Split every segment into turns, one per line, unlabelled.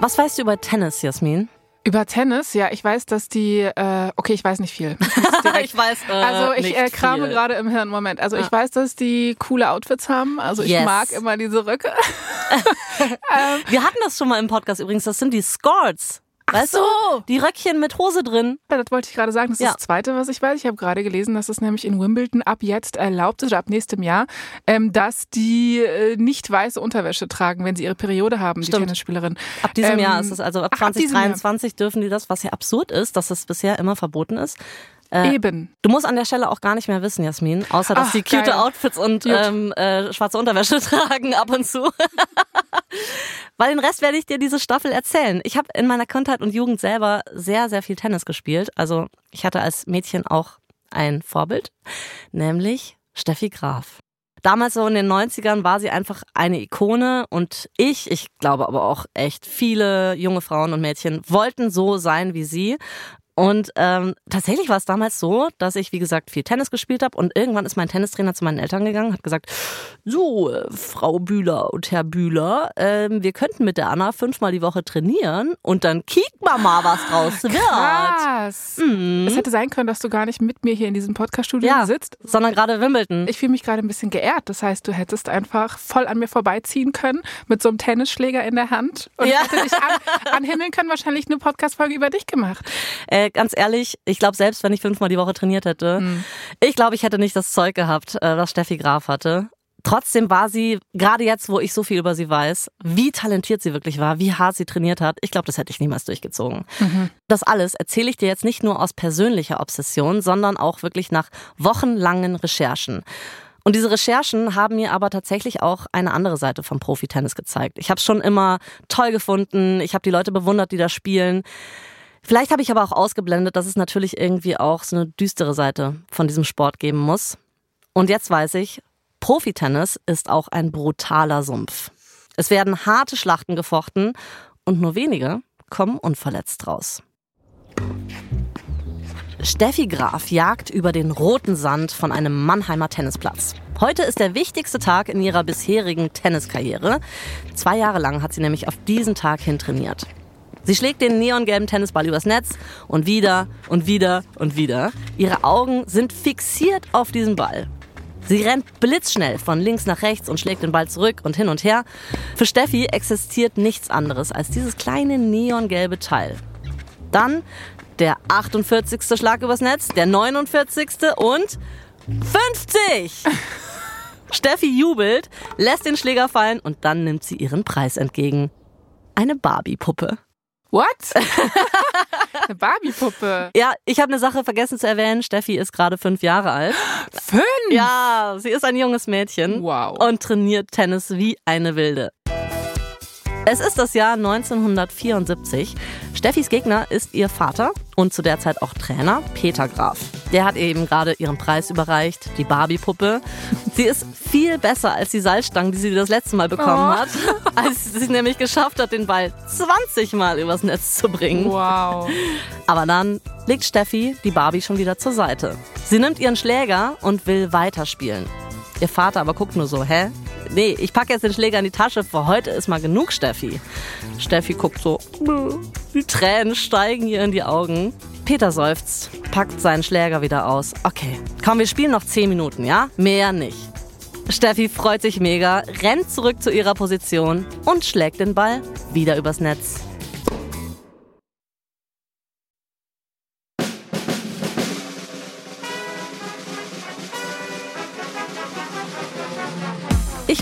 Was weißt du über Tennis, Jasmin?
Über Tennis, ja, ich weiß, dass die, äh, okay, ich weiß nicht viel.
ich weiß, äh,
also ich äh, krame
viel.
gerade im Hirn, Moment. Also
Ja.
ich weiß, dass die coole Outfits haben. Also ich
Yes.
mag immer diese Röcke. ähm,
Wir hatten das schon mal im Podcast übrigens, das sind die Skirts. Weißt
so.
du? Die Röckchen mit Hose drin.
das wollte ich gerade sagen. Das
Ja.
ist das Zweite, was ich weiß. Ich habe gerade gelesen, dass es nämlich in Wimbledon ab jetzt erlaubt ist, oder ab nächstem Jahr, ähm, dass die äh, nicht weiße Unterwäsche tragen, wenn sie ihre Periode haben, die
Stimmt.
Tennisspielerin.
Ab diesem
Ähm,
Jahr ist es, also ab
ach, ab diesem Jahr.
2023 dürfen die das, was ja absurd ist, dass es bisher immer verboten ist. Äh,
Eben.
Du musst an der Stelle auch gar nicht mehr wissen, Jasmin, außer dass
Ach,
die cute
geil.
Outfits und ähm, äh, schwarze Unterwäsche tragen ab und zu. Weil den Rest werde ich dir diese Staffel erzählen. Ich habe in meiner Kindheit und Jugend selber sehr, sehr viel Tennis gespielt. Also ich hatte als Mädchen auch ein Vorbild, nämlich Steffi Graf. Damals so in den 90ern war sie einfach eine Ikone und ich, ich glaube aber auch echt viele junge Frauen und Mädchen wollten so sein wie sie. Und ähm, tatsächlich war es damals so, dass ich, wie gesagt, viel Tennis gespielt habe und irgendwann ist mein Tennistrainer zu meinen Eltern gegangen, hat gesagt, so, äh, Frau Bühler und Herr Bühler, ähm, wir könnten mit der Anna fünfmal die Woche trainieren und dann kicken wir mal, was draus wird.
Krass.
Mhm.
Es hätte sein können, dass du gar nicht mit mir hier in diesem Podcast-Studio
Ja,
sitzt.
sondern gerade Wimbledon.
Ich fühle mich gerade ein bisschen geehrt. Das heißt, du hättest einfach voll an mir vorbeiziehen können mit so einem Tennisschläger in der Hand und
Ja.
hätte dich an, anhimmeln können, wahrscheinlich eine Podcast-Folge über dich gemacht.
Äh, ganz ehrlich, ich glaube, selbst wenn ich fünfmal die Woche trainiert hätte,
Hm.
ich glaube, ich hätte nicht das Zeug gehabt, äh, was Steffi Graf hatte. Trotzdem war sie, gerade jetzt, wo ich so viel über sie weiß, wie talentiert sie wirklich war, wie hart sie trainiert hat, ich glaube, das hätte ich niemals durchgezogen. Das alles erzähle ich dir jetzt nicht nur aus persönlicher Obsession, sondern auch wirklich nach wochenlangen Recherchen. Und diese Recherchen haben mir aber tatsächlich auch eine andere Seite vom Profi-Tennis gezeigt. Ich habe es schon immer toll gefunden, ich habe die Leute bewundert, die da spielen. Vielleicht habe ich aber auch ausgeblendet, dass es natürlich irgendwie auch so eine düstere Seite von diesem Sport geben muss. Und jetzt weiß ich, Profitennis ist auch ein brutaler Sumpf. Es werden harte Schlachten gefochten und nur wenige kommen unverletzt raus. Steffi Graf jagt über den roten Sand von einem Mannheimer Tennisplatz. Heute ist der wichtigste Tag in ihrer bisherigen Tenniskarriere. Zwei Jahre lang hat sie nämlich auf diesen Tag hin trainiert. Sie schlägt den neongelben Tennisball übers Netz und wieder und wieder und wieder. Ihre Augen sind fixiert auf diesen Ball. Sie rennt blitzschnell von links nach rechts und schlägt den Ball zurück und hin und her. Für Steffi existiert nichts anderes als dieses kleine neongelbe Teil. Dann der 48. Schlag übers Netz, der 49. und 50! Steffi jubelt, lässt den Schläger fallen und dann nimmt sie ihren Preis entgegen. Eine Barbie-Puppe.
What? eine Barbie-Puppe.
Ja, ich habe eine Sache vergessen zu erwähnen. Steffi ist gerade fünf Jahre alt.
Fünf?
Ja, sie ist ein junges Mädchen
Wow.
und trainiert Tennis wie eine Wilde. Es ist das Jahr 1974. Steffis Gegner ist ihr Vater und zu der Zeit auch Trainer, Peter Graf. Der hat ihr eben gerade ihren Preis überreicht, die Barbie-Puppe. Sie ist viel besser als die Salzstangen, die sie das letzte Mal bekommen
Oh.
hat, als sie es nämlich geschafft hat, den Ball 20 Mal übers Netz zu bringen.
Wow.
Aber dann legt Steffi die Barbie schon wieder zur Seite. Sie nimmt ihren Schläger und will weiterspielen. Ihr Vater aber guckt nur so, hä? Nee, ich packe jetzt den Schläger in die Tasche, für heute ist mal genug, Steffi. Steffi guckt so, die Tränen steigen ihr in die Augen. Peter seufzt, packt seinen Schläger wieder aus. Okay, komm, wir spielen noch 10 Minuten, ja? Mehr nicht. Steffi freut sich mega, rennt zurück zu ihrer Position und schlägt den Ball wieder übers Netz.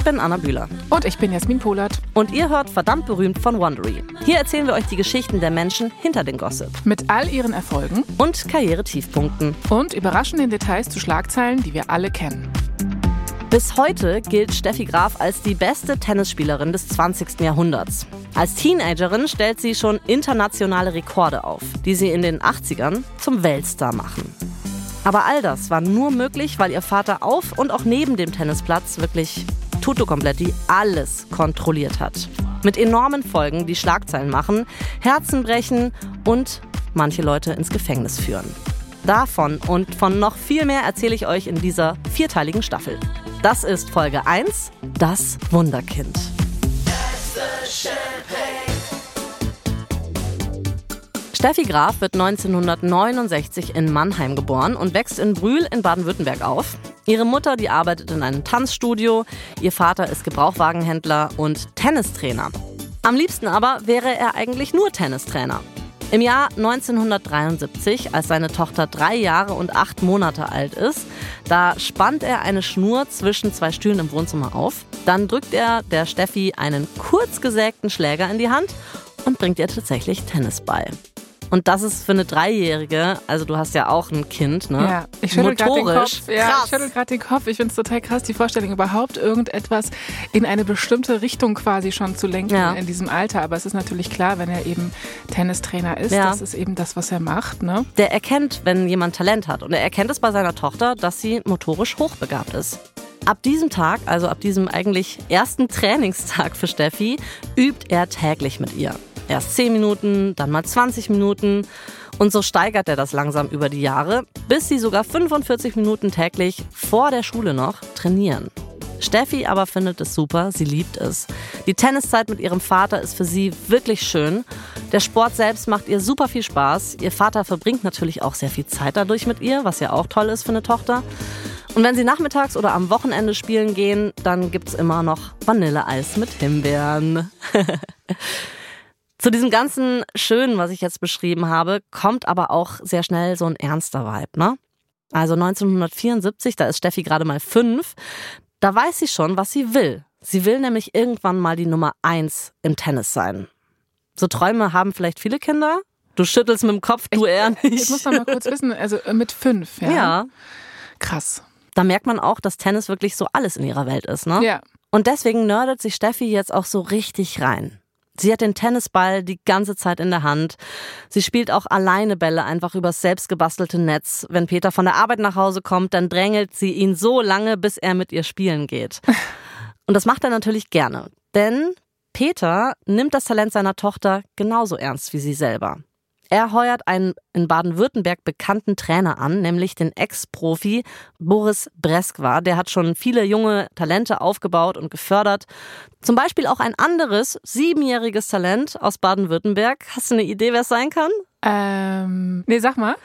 Bin Anna Bühler
Und ich bin Jasmin Polat.
und ihr hört verdammt berühmt von Wondery. Hier erzählen wir euch die Geschichten der Menschen hinter den Gossip
Mit all ihren Erfolgen
und Karrieretiefpunkten.
und überraschenden Details zu Schlagzeilen, die wir alle kennen.
Bis heute gilt Steffi Graf als die beste Tennisspielerin des 20. Jahrhunderts. Als Teenagerin stellt sie schon internationale Rekorde auf, die sie in den 80ern zum Weltstar machen. Aber all das war nur möglich, weil ihr Vater auf und auch neben dem Tennisplatz wirklich tutto kompletti alles kontrolliert hat. Mit enormen Folgen, die Schlagzeilen machen, Herzen brechen und manche Leute ins Gefängnis führen. Davon und von noch viel mehr erzähle ich euch in dieser vierteiligen Staffel. Das ist Folge 1, das Wunderkind. Steffi Graf wird 1969 in Mannheim geboren und wächst in Brühl in Baden-Württemberg auf. Ihre Mutter, die arbeitet in einem Tanzstudio, ihr Vater ist Gebrauchwagenhändler und Tennistrainer. Am liebsten aber wäre er eigentlich nur Tennistrainer. Im Jahr 1973, als seine Tochter drei Jahre und acht Monate alt ist, da spannt er eine Schnur zwischen zwei Stühlen im Wohnzimmer auf. Dann drückt er der Steffi einen kurz gesägten Schläger in die Hand und bringt ihr tatsächlich Tennis bei. Und das ist für eine Dreijährige, also du hast ja auch ein Kind, ne?
Ja, ich schüttel gerade den Kopf. Ja, krass. ich schüttel gerade den Kopf. Ich finde es total krass, die Vorstellung, überhaupt irgendetwas in eine bestimmte Richtung quasi schon zu lenken ja. in diesem Alter. Aber es ist natürlich klar, wenn er eben Tennistrainer ist, ja. das ist eben das, was er macht, ne?
Der erkennt, wenn jemand Talent hat. Und er erkennt es bei seiner Tochter, dass sie motorisch hochbegabt ist. Ab diesem Tag, also ab diesem eigentlich ersten Trainingstag für Steffi, übt er täglich mit ihr. Erst 10 Minuten, dann mal 20 Minuten. Und so steigert er das langsam über die Jahre, bis sie sogar 45 Minuten täglich vor der Schule noch trainieren. Steffi aber findet es super, sie liebt es. Die Tenniszeit mit ihrem Vater ist für sie wirklich schön. Der Sport selbst macht ihr super viel Spaß. Ihr Vater verbringt natürlich auch sehr viel Zeit dadurch mit ihr, was ja auch toll ist für eine Tochter. Und wenn sie nachmittags oder am Wochenende spielen gehen, dann gibt es immer noch Vanilleeis mit Himbeeren. Zu diesem ganzen Schönen, was ich jetzt beschrieben habe, kommt aber auch sehr schnell so ein ernster Vibe, ne? Also 1974, da ist Steffi gerade mal fünf, da weiß sie schon, was sie will. Sie will nämlich irgendwann mal die Nummer eins im Tennis sein. So Träume haben vielleicht viele Kinder. Du schüttelst mit dem Kopf, du
ich,
eher nicht.
Ich muss noch mal kurz wissen, also äh, mit fünf, ja?
Ja.
Krass.
Da merkt man auch, dass Tennis wirklich so alles in ihrer Welt ist, ne?
Ja.
Und deswegen nerdet sich Steffi jetzt auch so richtig rein. Sie hat den Tennisball die ganze Zeit in der Hand. Sie spielt auch alleine Bälle einfach übers selbstgebastelte Netz. Wenn Peter von der Arbeit nach Hause kommt, dann drängelt sie ihn so lange, bis er mit ihr spielen geht. Und das macht er natürlich gerne. Denn Peter nimmt das Talent seiner Tochter genauso ernst wie sie selber. Er heuert einen in Baden-Württemberg bekannten Trainer an, nämlich den Ex-Profi Boris Breskwa. Der hat schon viele junge Talente aufgebaut und gefördert. Zum Beispiel auch ein anderes siebenjähriges Talent aus Baden-Württemberg. Hast du eine Idee, wer es sein kann?
Ähm, nee, sag mal.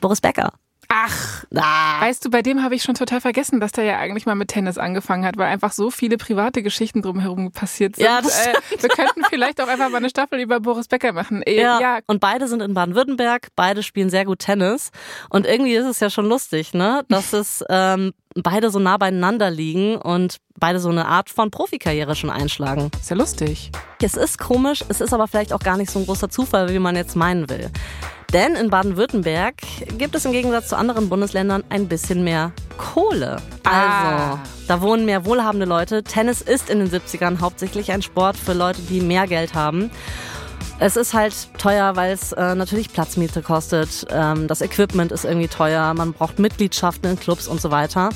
Boris Becker.
Ach, ah. weißt du, bei dem habe ich schon total vergessen, dass der ja eigentlich mal mit Tennis angefangen hat, weil einfach so viele private Geschichten drumherum passiert sind.
Ja, das
äh, wir könnten vielleicht auch einfach mal eine Staffel über Boris Becker machen.
Äh, ja. ja. Und beide sind in Baden-Württemberg, beide spielen sehr gut Tennis. Und irgendwie ist es ja schon lustig, ne, dass es ähm, beide so nah beieinander liegen und beide so eine Art von Profikarriere schon einschlagen.
Ist ja lustig.
Es ist komisch, es ist aber vielleicht auch gar nicht so ein großer Zufall, wie man jetzt meinen will. Denn in Baden-Württemberg gibt es im Gegensatz zu anderen Bundesländern ein bisschen mehr Kohle.
Ah.
Also, da wohnen mehr wohlhabende Leute. Tennis ist in den 70ern hauptsächlich ein Sport für Leute, die mehr Geld haben. Es ist halt teuer, weil es äh, natürlich Platzmiete kostet. Ähm, das Equipment ist irgendwie teuer. Man braucht Mitgliedschaften in Clubs und so weiter.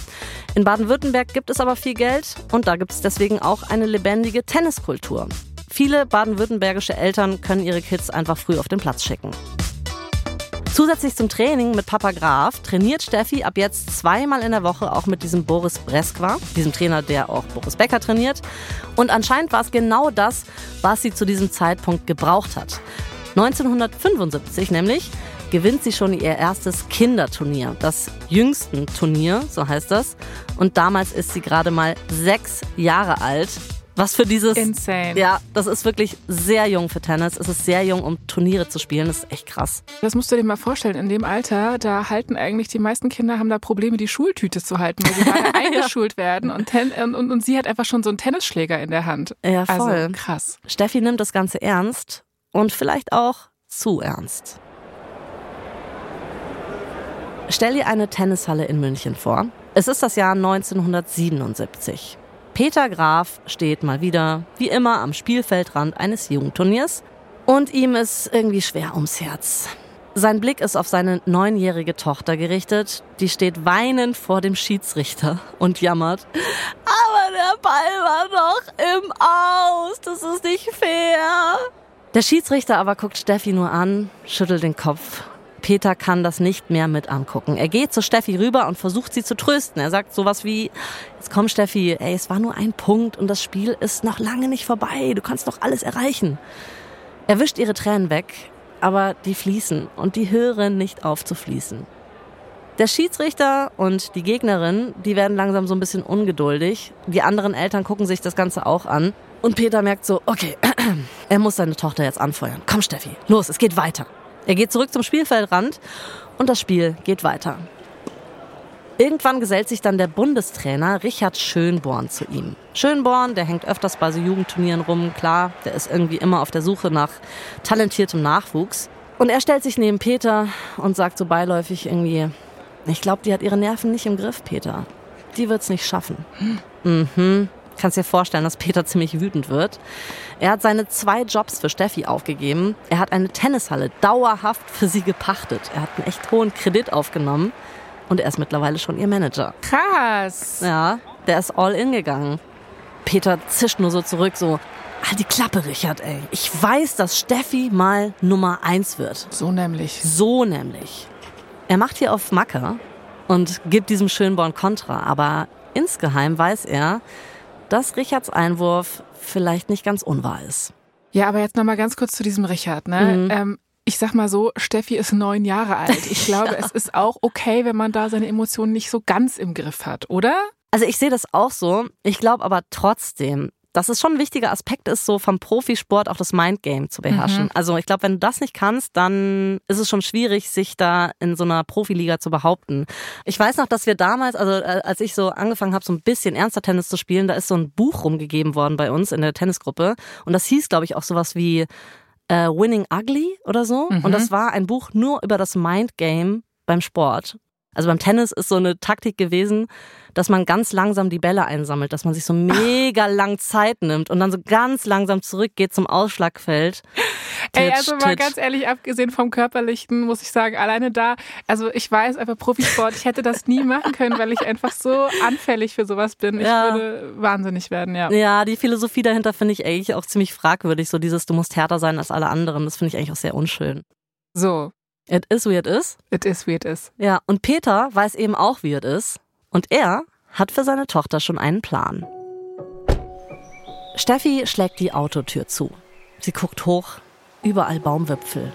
In Baden-Württemberg gibt es aber viel Geld und da gibt es deswegen auch eine lebendige Tenniskultur. Viele baden-württembergische Eltern können ihre Kids einfach früh auf den Platz schicken. Zusätzlich zum Training mit Papa Graf trainiert Steffi ab jetzt zweimal in der Woche auch mit diesem Boris Breskwa, diesem Trainer, der auch Boris Becker trainiert. Und anscheinend war es genau das, was sie zu diesem Zeitpunkt gebraucht hat. 1975 nämlich gewinnt sie schon ihr erstes Kinderturnier, das jüngsten Turnier, so heißt das. Und damals ist sie gerade mal sechs Jahre alt. Was für dieses.
Insane.
Ja, das ist wirklich sehr jung für Tennis. Es ist sehr jung, um Turniere zu spielen. Das ist echt krass.
Das musst du dir mal vorstellen. In dem Alter, da halten eigentlich die meisten Kinder haben da Probleme, die Schultüte zu halten, weil sie gerade eingeschult werden. Und, ten, und, und, und, sie hat einfach schon so einen Tennisschläger in der Hand.
Ja, voll.
Also krass.
Steffi nimmt das Ganze ernst und vielleicht auch zu ernst. Stell dir eine Tennishalle in München vor. Es ist das Jahr 1977. Peter Graf steht mal wieder, wie immer, am Spielfeldrand eines Jugendturniers und ihm ist irgendwie schwer ums Herz. Sein Blick ist auf seine neunjährige Tochter gerichtet. Die steht weinend vor dem Schiedsrichter und jammert. Aber der Ball war doch im Aus. Das ist nicht fair. Der Schiedsrichter aber guckt Steffi nur an, schüttelt den Kopf Peter kann das nicht mehr mit angucken. Er geht zu Steffi rüber und versucht sie zu trösten. Er sagt sowas wie, jetzt komm Steffi, ey, es war nur ein Punkt und das Spiel ist noch lange nicht vorbei. Du kannst doch alles erreichen. Er wischt ihre Tränen weg aber die fließen und die hören nicht auf zu fließen. Der Schiedsrichter und die Gegnerin, die werden langsam so ein bisschen ungeduldig. Die anderen Eltern gucken sich das Ganze auch an. Und Peter merkt so, okay, er muss seine Tochter jetzt anfeuern. Komm, Steffi, los, es geht weiter. Er geht zurück zum Spielfeldrand und das Spiel geht weiter. Irgendwann gesellt sich dann der Bundestrainer Richard Schönborn zu ihm. Schönborn, der hängt öfters bei so Jugendturnieren rum, klar, der ist irgendwie immer auf der Suche nach talentiertem Nachwuchs. Und er stellt sich neben Peter und sagt so beiläufig irgendwie, ich glaube, die hat ihre Nerven nicht im Griff, Peter. Die wird's nicht schaffen. Mhm. Kannst dir vorstellen, dass Peter ziemlich wütend wird. Er hat seine zwei Jobs für Steffi aufgegeben. Er hat eine Tennishalle dauerhaft für sie gepachtet. Er hat einen echt hohen Kredit aufgenommen. Und er ist mittlerweile schon ihr Manager.
Krass.
Ja, der ist all in gegangen. Peter zischt nur so zurück, so, halt die Klappe, Richard, ey. Ich weiß, dass Steffi mal Nummer eins wird.
So nämlich.
So nämlich. Er macht hier auf Macke und gibt diesem Schönborn Kontra, aber insgeheim weiß er, dass Richards Einwurf vielleicht nicht ganz unwahr ist.
Ja, aber jetzt nochmal ganz kurz zu diesem Richard. Ne? Mhm. Ähm, ich sag mal so, Steffi ist neun Jahre alt. Ich glaube, ja. es ist auch okay, wenn man da seine Emotionen nicht so ganz im Griff hat, oder?
Also ich sehe das auch so. Ich glaube aber trotzdem, dass es schon ein wichtiger Aspekt ist, so vom Profisport auch das Mindgame zu beherrschen. Mhm. Also ich glaube, wenn du das nicht kannst, dann ist es schon schwierig, sich da in so einer Profiliga zu behaupten. Ich weiß noch, dass wir damals, also äh, als ich so angefangen habe, so ein bisschen ernster Tennis zu spielen, da ist so ein Buch rumgegeben worden bei uns in der Tennisgruppe. Und das hieß, glaube ich, auch sowas wie äh, Winning Ugly oder so. Mhm. Und das war ein Buch nur über das Mindgame beim Sport. Also beim Tennis ist so eine Taktik gewesen, dass man ganz langsam die Bälle einsammelt, dass man sich so mega lang Zeit nimmt und dann so ganz langsam zurückgeht zum Ausschlagfeld.
Ey, also mal ganz ehrlich, abgesehen vom Körperlichen, muss ich sagen, alleine da, also ich weiß einfach Profisport, ich hätte das nie machen können, weil ich einfach so anfällig für sowas bin. Ich ja. würde wahnsinnig werden, ja.
Ja, die Philosophie dahinter finde ich eigentlich auch ziemlich fragwürdig, so dieses, du musst härter sein als alle anderen, das finde ich eigentlich auch sehr unschön.
So,
It is wie it is.
It is wie it is.
Ja, und Peter weiß eben auch, wie es ist. Und er hat für seine Tochter schon einen Plan. Steffi schlägt die Autotür zu. Sie guckt hoch, überall Baumwipfel.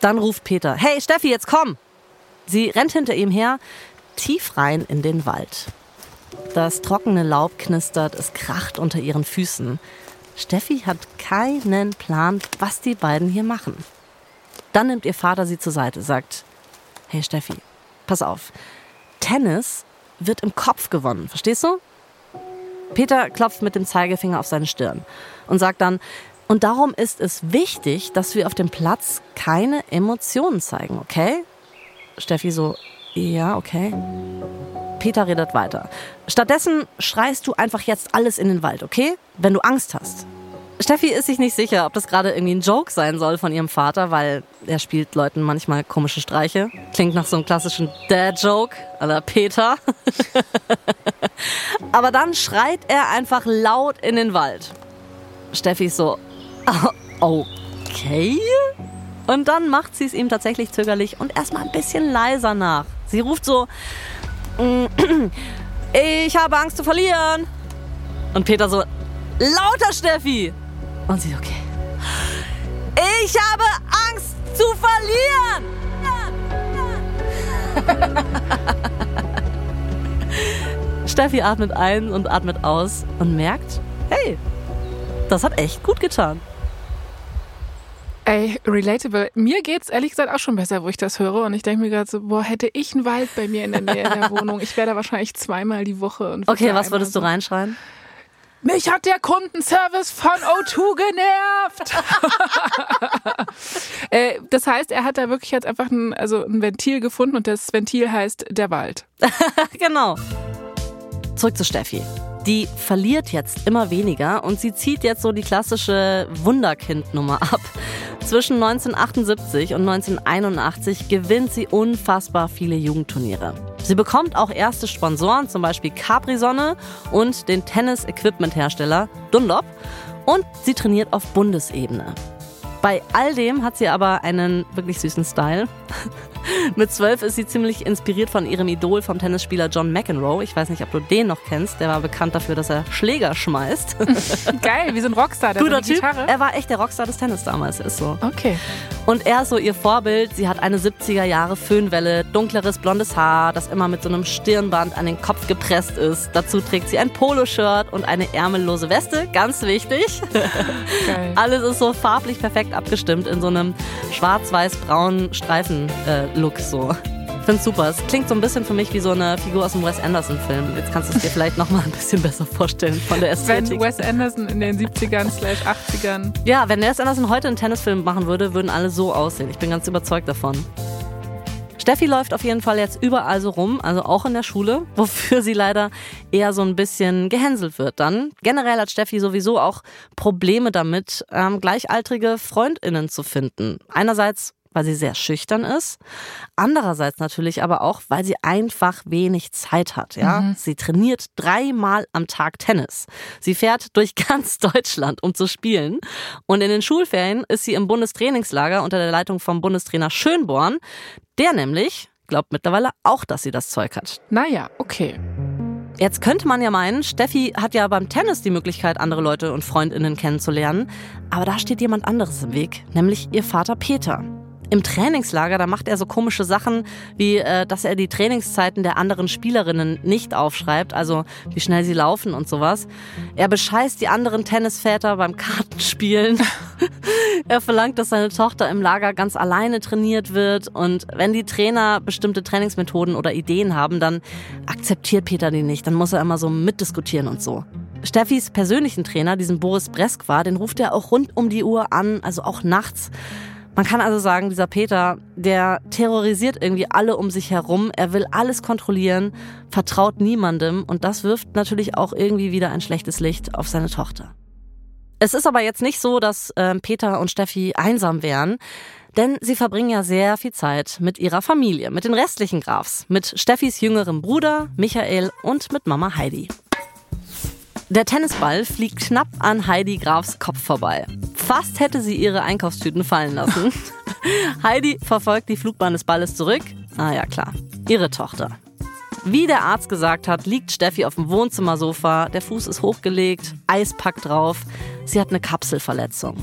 Dann ruft Peter, hey Steffi, jetzt komm! Sie rennt hinter ihm her, tief rein in den Wald. Das trockene Laub knistert, es kracht unter ihren Füßen. Steffi hat keinen Plan, was die beiden hier machen. Dann nimmt ihr Vater sie zur Seite, sagt, hey Steffi, pass auf, Tennis wird im Kopf gewonnen, verstehst du? Peter klopft mit dem Zeigefinger auf seine Stirn und sagt dann, und darum ist es wichtig, dass wir auf dem Platz keine Emotionen zeigen, okay? Steffi so, ja, okay. Peter redet weiter. Stattdessen schreist du einfach jetzt alles in den Wald, okay? Wenn du Angst hast. Steffi ist sich nicht sicher, ob das gerade irgendwie ein Joke sein soll von ihrem Vater, weil er spielt Leuten manchmal komische Streiche. Klingt nach so einem klassischen Dad-Joke, aller Peter. Aber dann schreit er einfach laut in den Wald. Steffi ist so, okay. Und dann macht sie es ihm tatsächlich zögerlich und erstmal ein bisschen leiser nach. Sie ruft so, ich habe Angst zu verlieren. Und Peter so, lauter Steffi. Und sie, okay. Ich habe Angst zu verlieren! Steffi atmet ein und atmet aus und merkt, hey, das hat echt gut getan.
Ey, relatable. Mir geht's ehrlich gesagt auch schon besser, wo ich das höre. Und ich denke mir gerade so, boah, hätte ich einen Wald bei mir in der Nähe der Wohnung, ich wäre da wahrscheinlich zweimal die Woche.
okay, was würdest so du reinschreien?
Mich hat der Kundenservice von O2 genervt. äh, das heißt, er hat da wirklich jetzt einfach ein, also ein Ventil gefunden und das Ventil heißt der Wald.
genau. Zurück zu Steffi. Die verliert jetzt immer weniger und sie zieht jetzt so die klassische Wunderkind-Nummer ab. Zwischen 1978 und 1981 gewinnt sie unfassbar viele Jugendturniere. Sie bekommt auch erste Sponsoren, zum Beispiel Capri-Sonne und den Tennis-Equipment-Hersteller Dunlop. Und sie trainiert auf Bundesebene. Bei all dem hat sie aber einen wirklich süßen Style. Mit zwölf ist sie ziemlich inspiriert von ihrem Idol vom Tennisspieler John McEnroe. Ich weiß nicht, ob du den noch kennst. Der war bekannt dafür, dass er Schläger schmeißt.
Geil, wie so ein Rockstar. Der
Guter Typ. Gitarre. Er war echt der Rockstar des Tennis damals. Ist so.
Okay.
Und er ist so ihr Vorbild. Sie hat eine 70er Jahre Föhnwelle, dunkleres blondes Haar, das immer mit so einem Stirnband an den Kopf gepresst ist. Dazu trägt sie ein Poloshirt und eine ärmellose Weste. Ganz wichtig. Geil. Alles ist so farblich perfekt abgestimmt in so einem schwarz-weiß-braunen Streifen-Look. Äh, so. Ich finde super. Es klingt so ein bisschen für mich wie so eine Figur aus einem Wes Anderson-Film. Jetzt kannst du es dir vielleicht noch mal ein bisschen besser vorstellen von der Ästhetik.
Wenn Wes Anderson in den 70ern slash 80ern.
Ja, wenn Wes Anderson heute einen Tennisfilm machen würde, würden alle so aussehen. Ich bin ganz überzeugt davon. Steffi läuft auf jeden Fall jetzt überall so rum, also auch in der Schule, wofür sie leider eher so ein bisschen gehänselt wird dann. Generell hat Steffi sowieso auch Probleme damit, ähm, gleichaltrige Freundinnen zu finden. Einerseits weil sie sehr schüchtern ist. Andererseits natürlich aber auch, weil sie einfach wenig Zeit hat. Ja? Mhm. Sie trainiert dreimal am Tag Tennis. Sie fährt durch ganz Deutschland, um zu spielen. Und in den Schulferien ist sie im Bundestrainingslager unter der Leitung vom Bundestrainer Schönborn. Der nämlich glaubt mittlerweile auch, dass sie das Zeug hat.
Naja, okay.
Jetzt könnte man ja meinen, Steffi hat ja beim Tennis die Möglichkeit, andere Leute und Freundinnen kennenzulernen. Aber da steht jemand anderes im Weg, nämlich ihr Vater Peter. Im Trainingslager, da macht er so komische Sachen, wie äh, dass er die Trainingszeiten der anderen Spielerinnen nicht aufschreibt, also wie schnell sie laufen und sowas. Er bescheißt die anderen Tennisväter beim Kartenspielen. er verlangt, dass seine Tochter im Lager ganz alleine trainiert wird und wenn die Trainer bestimmte Trainingsmethoden oder Ideen haben, dann akzeptiert Peter die nicht. Dann muss er immer so mitdiskutieren und so. Steffis persönlichen Trainer, diesen Boris Breskwa, den ruft er auch rund um die Uhr an, also auch nachts. Man kann also sagen, dieser Peter, der terrorisiert irgendwie alle um sich herum. Er will alles kontrollieren, vertraut niemandem und das wirft natürlich auch irgendwie wieder ein schlechtes Licht auf seine Tochter. Es ist aber jetzt nicht so, dass äh, Peter und Steffi einsam wären. Denn sie verbringen ja sehr viel Zeit mit ihrer Familie, mit den restlichen Grafs, mit Steffis jüngerem Bruder Michael und mit Mama Heidi. Der Tennisball fliegt knapp an Heidi Grafs Kopf vorbei. Fast hätte sie ihre Einkaufstüten fallen lassen. Heidi verfolgt die Flugbahn des Balles zurück. Ah ja, klar. Ihre Tochter. Wie der Arzt gesagt hat, liegt Steffi auf dem Wohnzimmersofa. Der Fuß ist hochgelegt, Eispack drauf. Sie hat eine Kapselverletzung.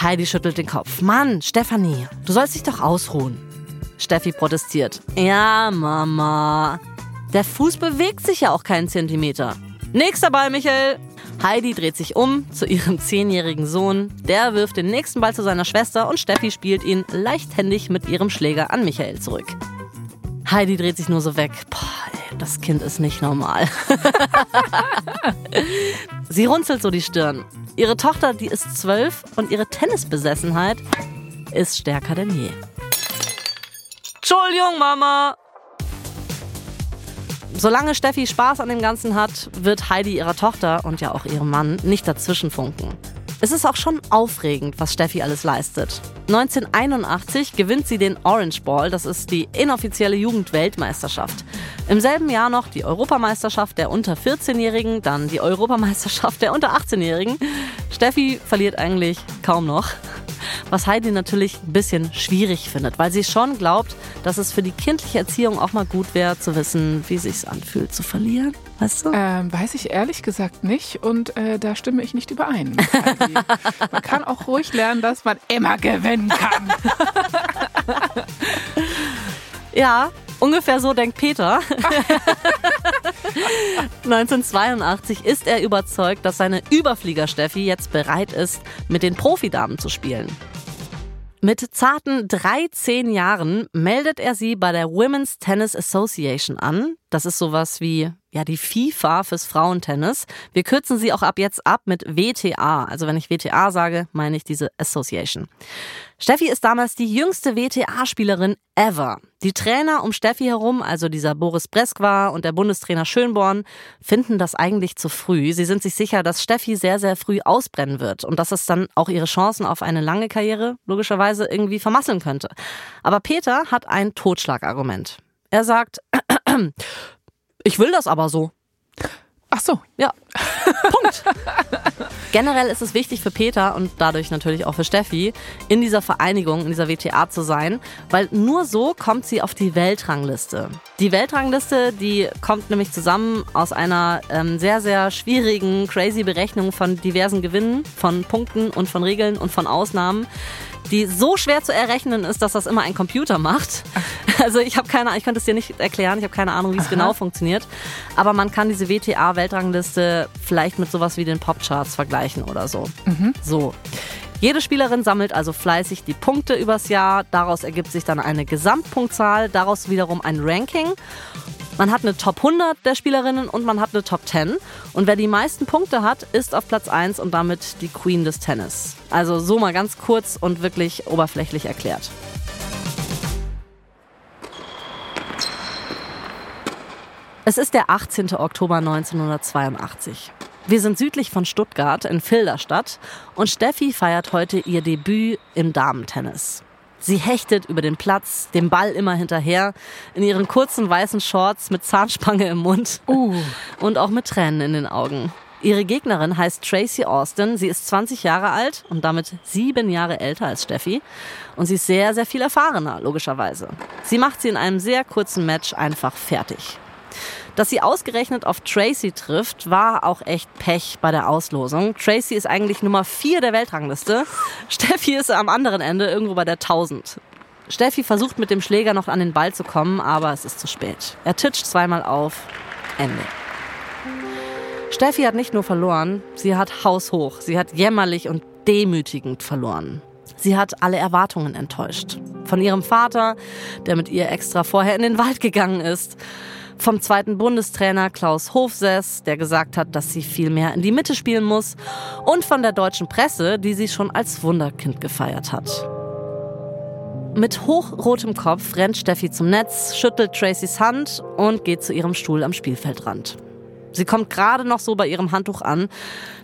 Heidi schüttelt den Kopf. Mann, Stefanie, du sollst dich doch ausruhen. Steffi protestiert. Ja, Mama. Der Fuß bewegt sich ja auch keinen Zentimeter. Nächster Ball, Michael. Heidi dreht sich um zu ihrem zehnjährigen Sohn. Der wirft den nächsten Ball zu seiner Schwester und Steffi spielt ihn leichthändig mit ihrem Schläger an Michael zurück. Heidi dreht sich nur so weg. Boah, ey, das Kind ist nicht normal. Sie runzelt so die Stirn. Ihre Tochter, die ist zwölf und ihre Tennisbesessenheit ist stärker denn je. Entschuldigung, Mama, Solange Steffi Spaß an dem Ganzen hat, wird Heidi ihrer Tochter und ja auch ihrem Mann nicht dazwischenfunken. Es ist auch schon aufregend, was Steffi alles leistet. 1981 gewinnt sie den Orange Ball, das ist die inoffizielle Jugendweltmeisterschaft. Im selben Jahr noch die Europameisterschaft der unter 14-Jährigen, dann die Europameisterschaft der unter 18-Jährigen. Steffi verliert eigentlich kaum noch was Heidi natürlich ein bisschen schwierig findet, weil sie schon glaubt, dass es für die kindliche Erziehung auch mal gut wäre, zu wissen, wie sich's anfühlt, zu verlieren. Weißt du?
Ähm, weiß ich ehrlich gesagt nicht und äh, da stimme ich nicht überein. man kann auch ruhig lernen, dass man immer gewinnen kann.
ja, Ungefähr so denkt Peter. 1982 ist er überzeugt, dass seine Überflieger Steffi jetzt bereit ist, mit den Profidamen zu spielen. Mit zarten 13 Jahren meldet er sie bei der Women's Tennis Association an. Das ist sowas wie ja die FIFA fürs Frauentennis. Wir kürzen sie auch ab jetzt ab mit WTA. Also wenn ich WTA sage, meine ich diese Association. Steffi ist damals die jüngste WTA-Spielerin ever. Die Trainer um Steffi herum, also dieser Boris Breskwa und der Bundestrainer Schönborn, finden das eigentlich zu früh. Sie sind sich sicher, dass Steffi sehr, sehr früh ausbrennen wird und dass es dann auch ihre Chancen auf eine lange Karriere logischerweise irgendwie vermasseln könnte. Aber Peter hat ein Totschlagargument. Er sagt, ich will das aber so.
Ach so.
Ja. Punkt. Generell ist es wichtig für Peter und dadurch natürlich auch für Steffi, in dieser Vereinigung, in dieser WTA zu sein, weil nur so kommt sie auf die Weltrangliste. Die Weltrangliste, die kommt nämlich zusammen aus einer ähm, sehr, sehr schwierigen, crazy Berechnung von diversen Gewinnen, von Punkten und von Regeln und von Ausnahmen die so schwer zu errechnen ist, dass das immer ein Computer macht. Also ich habe keine Ahnung, ich könnte es dir nicht erklären, ich habe keine Ahnung, wie es genau funktioniert. Aber man kann diese WTA-Weltrangliste vielleicht mit sowas wie den Popcharts vergleichen oder so. Mhm. So. Jede Spielerin sammelt also fleißig die Punkte übers Jahr. Daraus ergibt sich dann eine Gesamtpunktzahl, daraus wiederum ein Ranking. Man hat eine Top 100 der Spielerinnen und man hat eine Top 10. Und wer die meisten Punkte hat, ist auf Platz 1 und damit die Queen des Tennis. Also so mal ganz kurz und wirklich oberflächlich erklärt. Es ist der 18. Oktober 1982. Wir sind südlich von Stuttgart in Filderstadt und Steffi feiert heute ihr Debüt im Damentennis. Sie hechtet über den Platz, dem Ball immer hinterher, in ihren kurzen weißen Shorts mit Zahnspange im Mund uh. und auch mit Tränen in den Augen. Ihre Gegnerin heißt Tracy Austin. Sie ist 20 Jahre alt und damit sieben Jahre älter als Steffi. Und sie ist sehr, sehr viel erfahrener, logischerweise. Sie macht sie in einem sehr kurzen Match einfach fertig. Dass sie ausgerechnet auf Tracy trifft, war auch echt Pech bei der Auslosung. Tracy ist eigentlich Nummer 4 der Weltrangliste. Steffi ist am anderen Ende irgendwo bei der 1000. Steffi versucht mit dem Schläger noch an den Ball zu kommen, aber es ist zu spät. Er titscht zweimal auf. Ende. Steffi hat nicht nur verloren, sie hat haushoch. Sie hat jämmerlich und demütigend verloren. Sie hat alle Erwartungen enttäuscht. Von ihrem Vater, der mit ihr extra vorher in den Wald gegangen ist vom zweiten Bundestrainer Klaus Hofsess, der gesagt hat, dass sie viel mehr in die Mitte spielen muss, und von der deutschen Presse, die sie schon als Wunderkind gefeiert hat. Mit hochrotem Kopf rennt Steffi zum Netz, schüttelt Tracys Hand und geht zu ihrem Stuhl am Spielfeldrand. Sie kommt gerade noch so bei ihrem Handtuch an,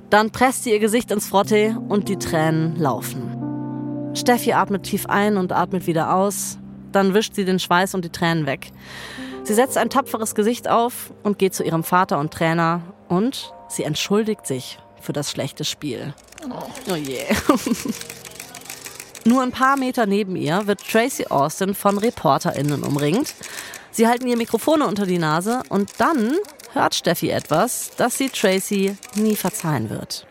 dann presst sie ihr Gesicht ins Frottee und die Tränen laufen. Steffi atmet tief ein und atmet wieder aus, dann wischt sie den Schweiß und die Tränen weg. Sie setzt ein tapferes Gesicht auf und geht zu ihrem Vater und Trainer und sie entschuldigt sich für das schlechte Spiel. Oh, je. Yeah. Nur ein paar Meter neben ihr wird Tracy Austin von ReporterInnen umringt. Sie halten ihr Mikrofone unter die Nase und dann hört Steffi etwas, das sie Tracy nie verzeihen wird.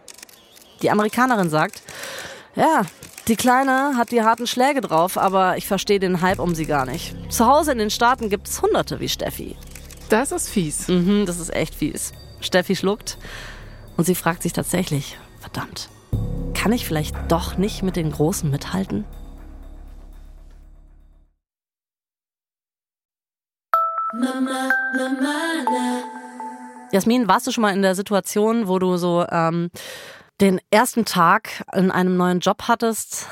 Die Amerikanerin sagt, ja, die Kleine hat die harten Schläge drauf, aber ich verstehe den Hype um sie gar nicht. Zu Hause in den Staaten gibt es Hunderte wie Steffi.
Das ist fies.
Mhm, das ist echt fies. Steffi schluckt und sie fragt sich tatsächlich, verdammt, kann ich vielleicht doch nicht mit den Großen mithalten? Mama, Mama, Jasmin, warst du schon mal in der Situation, wo du so ähm, den ersten Tag in einem neuen Job hattest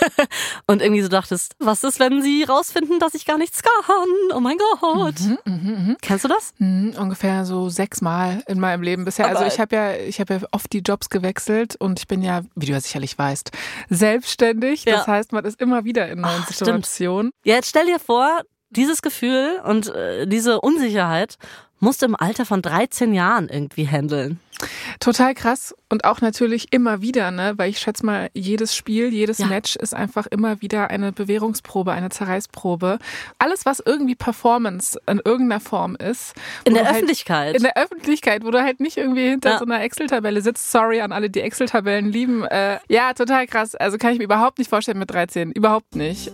und irgendwie so dachtest, was ist, wenn sie rausfinden, dass ich gar nichts kann? Oh mein Gott. Mhm, mh, mh. Kennst du das?
Mhm, ungefähr so sechsmal in meinem Leben bisher. Also Aber also ich habe ja, ich habe ja oft die Jobs gewechselt und ich bin ja, wie du ja sicherlich weißt, selbstständig. Ja. Das heißt, man ist immer wieder in neuen Ach, Situationen.
Ja, jetzt stell dir vor, dieses Gefühl und äh, diese Unsicherheit musst du im Alter von 13 Jahren irgendwie handeln.
Total krass und auch natürlich immer wieder, ne? weil ich schätze mal, jedes Spiel, jedes ja. Match ist einfach immer wieder eine Bewährungsprobe, eine Zerreißprobe. Alles, was irgendwie Performance in irgendeiner Form ist.
In der halt Öffentlichkeit.
In der Öffentlichkeit, wo du halt nicht irgendwie hinter ja. so einer Excel-Tabelle sitzt. Sorry an alle, die Excel-Tabellen lieben. Äh, ja, total krass. Also kann ich mir überhaupt nicht vorstellen mit 13. Überhaupt nicht.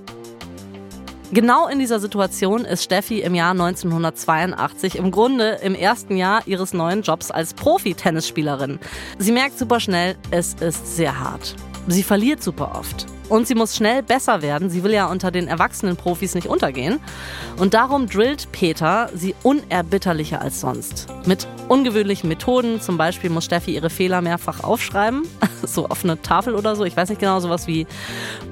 Genau in dieser Situation ist Steffi im Jahr 1982 im Grunde im ersten Jahr ihres neuen Jobs als Profi-Tennisspielerin. Sie merkt super schnell, es ist sehr hart. Sie verliert super oft. Und sie muss schnell besser werden. Sie will ja unter den erwachsenen Profis nicht untergehen. Und darum drillt Peter sie unerbitterlicher als sonst. Mit ungewöhnlichen Methoden. Zum Beispiel muss Steffi ihre Fehler mehrfach aufschreiben. So auf eine Tafel oder so. Ich weiß nicht genau, sowas wie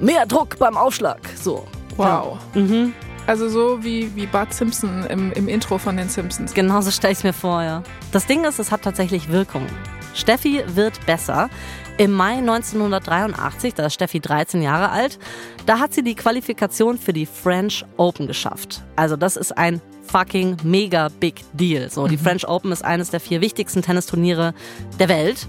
mehr Druck beim Aufschlag. So.
Wow. Ja. Mhm. Also so wie, wie Bart Simpson im, im Intro von den Simpsons.
Genauso stelle ich es mir vor, ja. Das Ding ist, es hat tatsächlich Wirkung. Steffi wird besser. Im Mai 1983, da ist Steffi 13 Jahre alt, da hat sie die Qualifikation für die French Open geschafft. Also das ist ein fucking mega big deal. So, die mhm. French Open ist eines der vier wichtigsten Tennisturniere der Welt.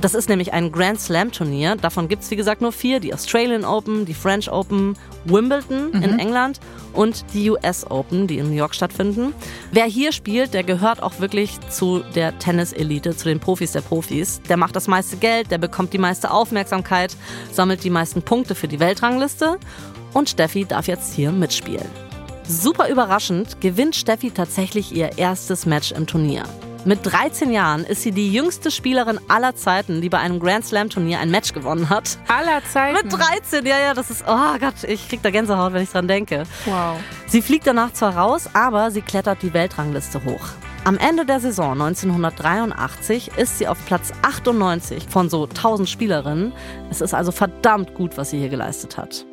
Das ist nämlich ein Grand Slam Turnier. Davon gibt es, wie gesagt, nur vier. Die Australian Open, die French Open, Wimbledon mhm. in England und die US Open, die in New York stattfinden. Wer hier spielt, der gehört auch wirklich zu der Tennis-Elite, zu den Profis der Profis. Der macht das meiste Geld, der bekommt die meiste Aufmerksamkeit, sammelt die meisten Punkte für die Weltrangliste und Steffi darf jetzt hier mitspielen. Super überraschend gewinnt Steffi tatsächlich ihr erstes Match im Turnier. Mit 13 Jahren ist sie die jüngste Spielerin aller Zeiten, die bei einem Grand Slam Turnier ein Match gewonnen hat.
Aller Zeiten?
Mit 13, ja, ja, das ist, oh Gott, ich krieg da Gänsehaut, wenn ich dran denke.
Wow.
Sie fliegt danach zwar raus, aber sie klettert die Weltrangliste hoch. Am Ende der Saison 1983 ist sie auf Platz 98 von so 1000 Spielerinnen. Es ist also verdammt gut, was sie hier geleistet hat.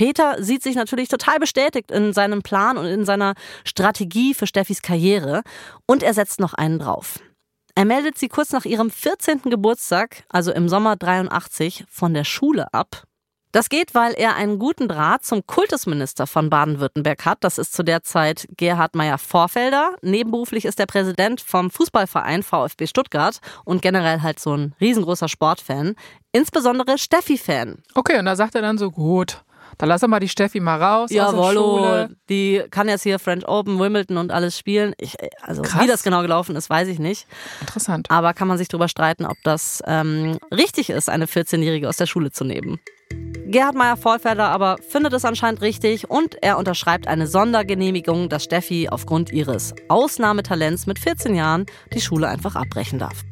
Peter sieht sich natürlich total bestätigt in seinem Plan und in seiner Strategie für Steffis Karriere und er setzt noch einen drauf. Er meldet sie kurz nach ihrem 14. Geburtstag, also im Sommer 83, von der Schule ab. Das geht, weil er einen guten Draht zum Kultusminister von Baden-Württemberg hat. Das ist zu der Zeit Gerhard Meyer-Vorfelder. Nebenberuflich ist er Präsident vom Fußballverein VfB Stuttgart und generell halt so ein riesengroßer Sportfan. Insbesondere Steffi-Fan.
Okay, und da sagt er dann so, gut, da lass mal die Steffi mal raus.
Jawollo, die kann jetzt hier French Open, Wimbledon und alles spielen. Ich, also Krass. wie das genau gelaufen ist, weiß ich nicht.
Interessant.
Aber kann man sich darüber streiten, ob das ähm, richtig ist, eine 14-Jährige aus der Schule zu nehmen. Gerhard Meyer-Vollfelder aber findet es anscheinend richtig und er unterschreibt eine Sondergenehmigung, dass Steffi aufgrund ihres Ausnahmetalents mit 14 Jahren die Schule einfach abbrechen darf.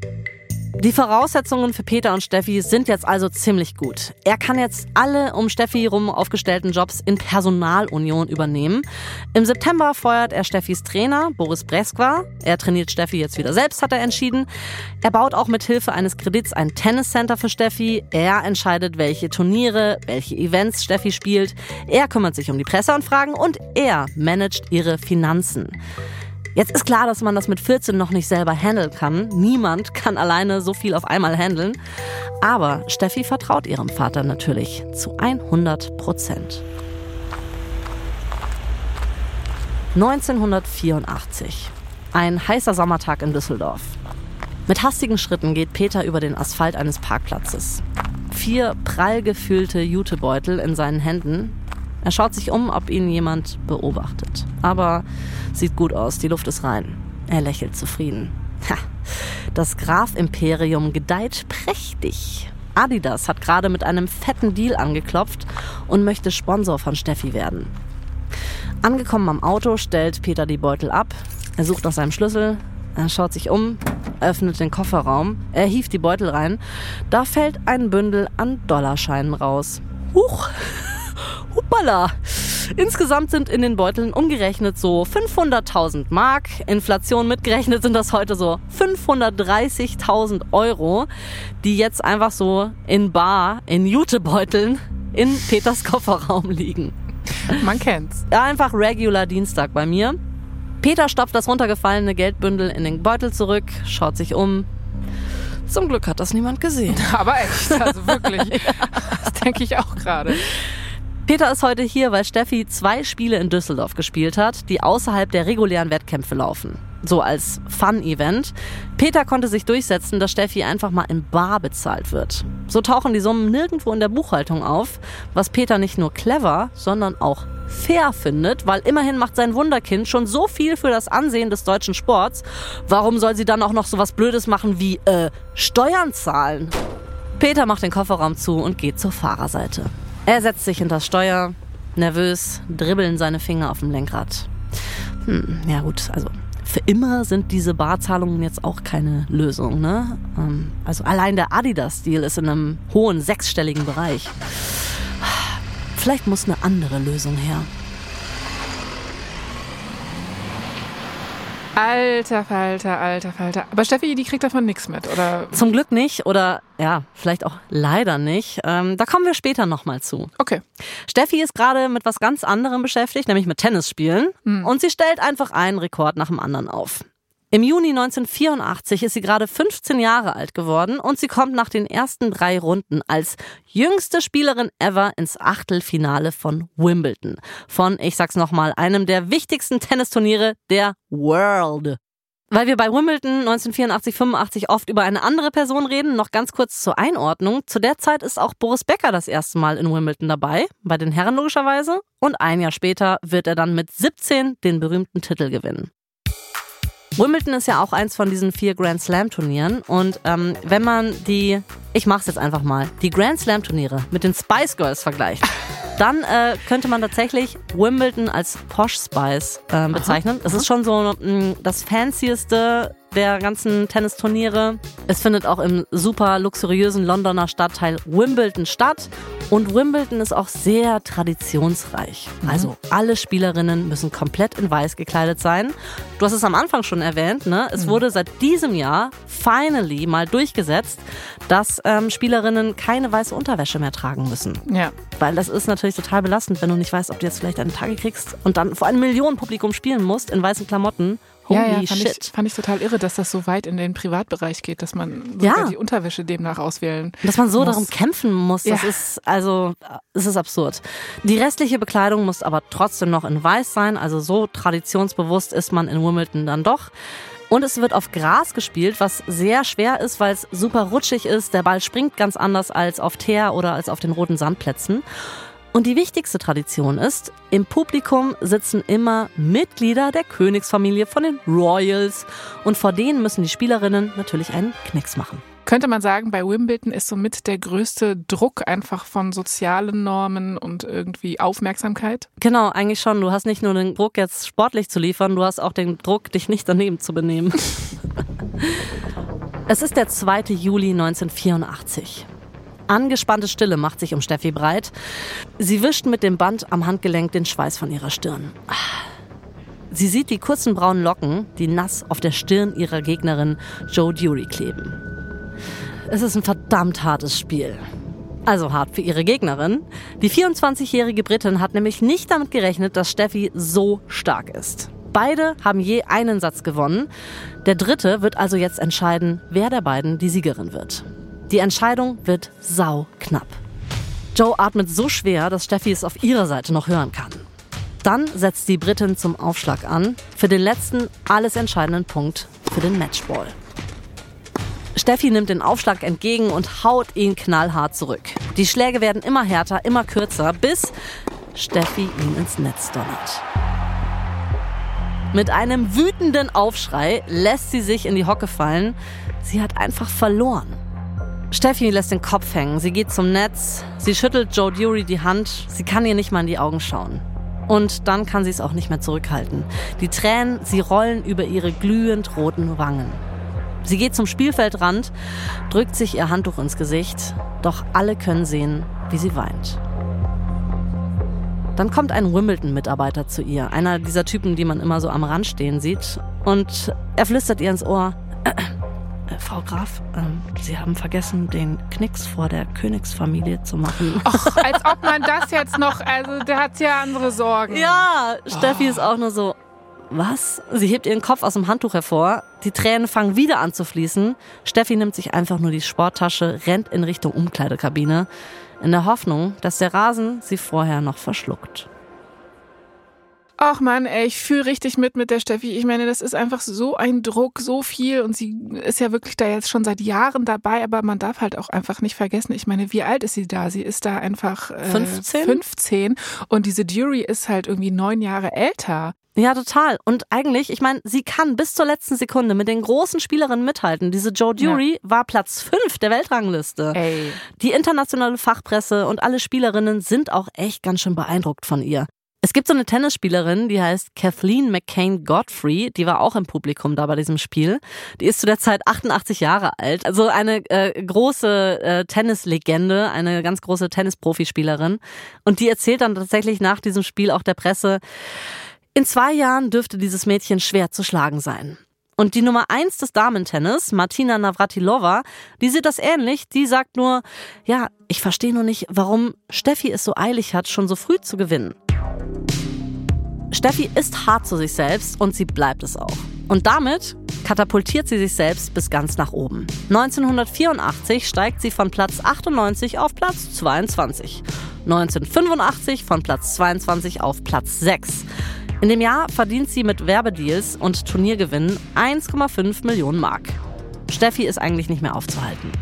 Die Voraussetzungen für Peter und Steffi sind jetzt also ziemlich gut. Er kann jetzt alle um Steffi rum aufgestellten Jobs in Personalunion übernehmen. Im September feuert er Steffis Trainer, Boris Breskwa. Er trainiert Steffi jetzt wieder selbst, hat er entschieden. Er baut auch mit Hilfe eines Kredits ein Tenniscenter für Steffi. Er entscheidet, welche Turniere, welche Events Steffi spielt. Er kümmert sich um die Presseanfragen und er managt ihre Finanzen. Jetzt ist klar, dass man das mit 14 noch nicht selber handeln kann. Niemand kann alleine so viel auf einmal handeln. Aber Steffi vertraut ihrem Vater natürlich zu 100 Prozent. 1984. Ein heißer Sommertag in Düsseldorf. Mit hastigen Schritten geht Peter über den Asphalt eines Parkplatzes. Vier prall gefüllte Jutebeutel in seinen Händen, er schaut sich um, ob ihn jemand beobachtet. Aber sieht gut aus, die Luft ist rein. Er lächelt zufrieden. Ha, das Graf-Imperium gedeiht prächtig. Adidas hat gerade mit einem fetten Deal angeklopft und möchte Sponsor von Steffi werden. Angekommen am Auto stellt Peter die Beutel ab. Er sucht nach seinem Schlüssel. Er schaut sich um, öffnet den Kofferraum. Er hieft die Beutel rein. Da fällt ein Bündel an Dollarscheinen raus. Huch! Hoppala! Insgesamt sind in den Beuteln umgerechnet so 500.000 Mark. Inflation mitgerechnet sind das heute so 530.000 Euro, die jetzt einfach so in Bar, in Jutebeuteln in Peters Kofferraum liegen.
Man kennt's.
Einfach regular Dienstag bei mir. Peter stopft das runtergefallene Geldbündel in den Beutel zurück, schaut sich um. Zum Glück hat das niemand gesehen.
Aber echt, also wirklich. ja. Das denke ich auch gerade.
Peter ist heute hier, weil Steffi zwei Spiele in Düsseldorf gespielt hat, die außerhalb der regulären Wettkämpfe laufen. So als Fun-Event. Peter konnte sich durchsetzen, dass Steffi einfach mal in Bar bezahlt wird. So tauchen die Summen nirgendwo in der Buchhaltung auf, was Peter nicht nur clever, sondern auch fair findet, weil immerhin macht sein Wunderkind schon so viel für das Ansehen des deutschen Sports. Warum soll sie dann auch noch so was Blödes machen wie äh, Steuern zahlen? Peter macht den Kofferraum zu und geht zur Fahrerseite. Er setzt sich hinter das Steuer, nervös, dribbeln seine Finger auf dem Lenkrad. Hm, ja gut, also für immer sind diese Barzahlungen jetzt auch keine Lösung. Ne? Ähm, also allein der Adidas-Deal ist in einem hohen sechsstelligen Bereich. Vielleicht muss eine andere Lösung her.
Alter Falter, alter Falter. Aber Steffi, die kriegt davon nichts mit, oder?
Zum Glück nicht oder ja, vielleicht auch leider nicht. Ähm, da kommen wir später nochmal zu.
Okay.
Steffi ist gerade mit was ganz anderem beschäftigt, nämlich mit Tennis spielen. Mhm. Und sie stellt einfach einen Rekord nach dem anderen auf. Im Juni 1984 ist sie gerade 15 Jahre alt geworden und sie kommt nach den ersten drei Runden als jüngste Spielerin ever ins Achtelfinale von Wimbledon. Von, ich sag's nochmal, einem der wichtigsten Tennisturniere der World. Weil wir bei Wimbledon 1984, 85 oft über eine andere Person reden, noch ganz kurz zur Einordnung. Zu der Zeit ist auch Boris Becker das erste Mal in Wimbledon dabei, bei den Herren logischerweise. Und ein Jahr später wird er dann mit 17 den berühmten Titel gewinnen. Wimbledon ist ja auch eins von diesen vier Grand Slam Turnieren. Und ähm, wenn man die, ich mach's jetzt einfach mal, die Grand Slam Turniere mit den Spice Girls vergleicht, dann äh, könnte man tatsächlich Wimbledon als Posh Spice äh, bezeichnen. Es ist schon so mh, mm, das fancieste der ganzen Tennisturniere. Es findet auch im super luxuriösen Londoner Stadtteil Wimbledon statt. Und Wimbledon ist auch sehr traditionsreich. Mhm. Also alle Spielerinnen müssen komplett in weiß gekleidet sein. Du hast es am Anfang schon erwähnt, ne? Es mhm. wurde seit diesem Jahr finally mal durchgesetzt, dass ähm, Spielerinnen keine weiße Unterwäsche mehr tragen müssen.
Ja.
Weil das ist natürlich total belastend, wenn du nicht weißt, ob du jetzt vielleicht eine Tage kriegst und dann vor einem Millionenpublikum spielen musst in weißen Klamotten
Holy ja, ja, fand shit. Ich, fand ich total irre, dass das so weit in den Privatbereich geht, dass man ja. die Unterwäsche demnach auswählen
Dass man so muss. darum kämpfen muss, das ja. ist also, es ist absurd. Die restliche Bekleidung muss aber trotzdem noch in weiß sein, also so traditionsbewusst ist man in Wimbledon dann doch. Und es wird auf Gras gespielt, was sehr schwer ist, weil es super rutschig ist. Der Ball springt ganz anders als auf Teer oder als auf den roten Sandplätzen. Und die wichtigste Tradition ist, im Publikum sitzen immer Mitglieder der Königsfamilie von den Royals und vor denen müssen die Spielerinnen natürlich einen Knicks machen.
Könnte man sagen, bei Wimbledon ist somit der größte Druck einfach von sozialen Normen und irgendwie Aufmerksamkeit?
Genau, eigentlich schon. Du hast nicht nur den Druck, jetzt sportlich zu liefern, du hast auch den Druck, dich nicht daneben zu benehmen. es ist der 2. Juli 1984. Angespannte Stille macht sich um Steffi breit. Sie wischt mit dem Band am Handgelenk den Schweiß von ihrer Stirn. Sie sieht die kurzen braunen Locken, die nass auf der Stirn ihrer Gegnerin Joe Dury kleben. Es ist ein verdammt hartes Spiel. Also hart für ihre Gegnerin. Die 24-jährige Britin hat nämlich nicht damit gerechnet, dass Steffi so stark ist. Beide haben je einen Satz gewonnen. Der dritte wird also jetzt entscheiden, wer der beiden die Siegerin wird. Die Entscheidung wird sau knapp. Joe atmet so schwer, dass Steffi es auf ihrer Seite noch hören kann. Dann setzt die Britin zum Aufschlag an, für den letzten, alles entscheidenden Punkt für den Matchball. Steffi nimmt den Aufschlag entgegen und haut ihn knallhart zurück. Die Schläge werden immer härter, immer kürzer, bis Steffi ihn ins Netz donnert. Mit einem wütenden Aufschrei lässt sie sich in die Hocke fallen. Sie hat einfach verloren. Steffi lässt den Kopf hängen. Sie geht zum Netz. Sie schüttelt Joe Dury die Hand. Sie kann ihr nicht mal in die Augen schauen. Und dann kann sie es auch nicht mehr zurückhalten. Die Tränen, sie rollen über ihre glühend roten Wangen. Sie geht zum Spielfeldrand, drückt sich ihr Handtuch ins Gesicht. Doch alle können sehen, wie sie weint. Dann kommt ein Wimbledon-Mitarbeiter zu ihr, einer dieser Typen, die man immer so am Rand stehen sieht. Und er flüstert ihr ins Ohr, Frau Graf, ähm, Sie haben vergessen, den Knicks vor der Königsfamilie zu machen.
Och, als ob man das jetzt noch, also der hat ja andere Sorgen.
Ja, Steffi oh. ist auch nur so, was? Sie hebt ihren Kopf aus dem Handtuch hervor. Die Tränen fangen wieder an zu fließen. Steffi nimmt sich einfach nur die Sporttasche, rennt in Richtung Umkleidekabine, in der Hoffnung, dass der Rasen sie vorher noch verschluckt.
Ach man, ey, ich fühle richtig mit mit der Steffi. Ich meine, das ist einfach so ein Druck, so viel und sie ist ja wirklich da jetzt schon seit Jahren dabei, aber man darf halt auch einfach nicht vergessen. Ich meine, wie alt ist sie da? Sie ist da einfach
äh, 15?
15 und diese Jury ist halt irgendwie neun Jahre älter.
Ja, total. Und eigentlich, ich meine, sie kann bis zur letzten Sekunde mit den großen Spielerinnen mithalten. Diese Joe Dury ja. war Platz 5 der Weltrangliste.
Ey.
Die internationale Fachpresse und alle Spielerinnen sind auch echt ganz schön beeindruckt von ihr. Es gibt so eine Tennisspielerin, die heißt Kathleen McCain Godfrey, die war auch im Publikum da bei diesem Spiel. Die ist zu der Zeit 88 Jahre alt, also eine äh, große äh, Tennislegende, eine ganz große Tennisprofispielerin. Und die erzählt dann tatsächlich nach diesem Spiel auch der Presse, in zwei Jahren dürfte dieses Mädchen schwer zu schlagen sein. Und die Nummer eins des Damentennis, Martina Navratilova, die sieht das ähnlich. Die sagt nur, ja, ich verstehe nur nicht, warum Steffi es so eilig hat, schon so früh zu gewinnen. Steffi ist hart zu sich selbst und sie bleibt es auch. Und damit katapultiert sie sich selbst bis ganz nach oben. 1984 steigt sie von Platz 98 auf Platz 22. 1985 von Platz 22 auf Platz 6. In dem Jahr verdient sie mit Werbedeals und Turniergewinnen 1,5 Millionen Mark. Steffi ist eigentlich nicht mehr aufzuhalten.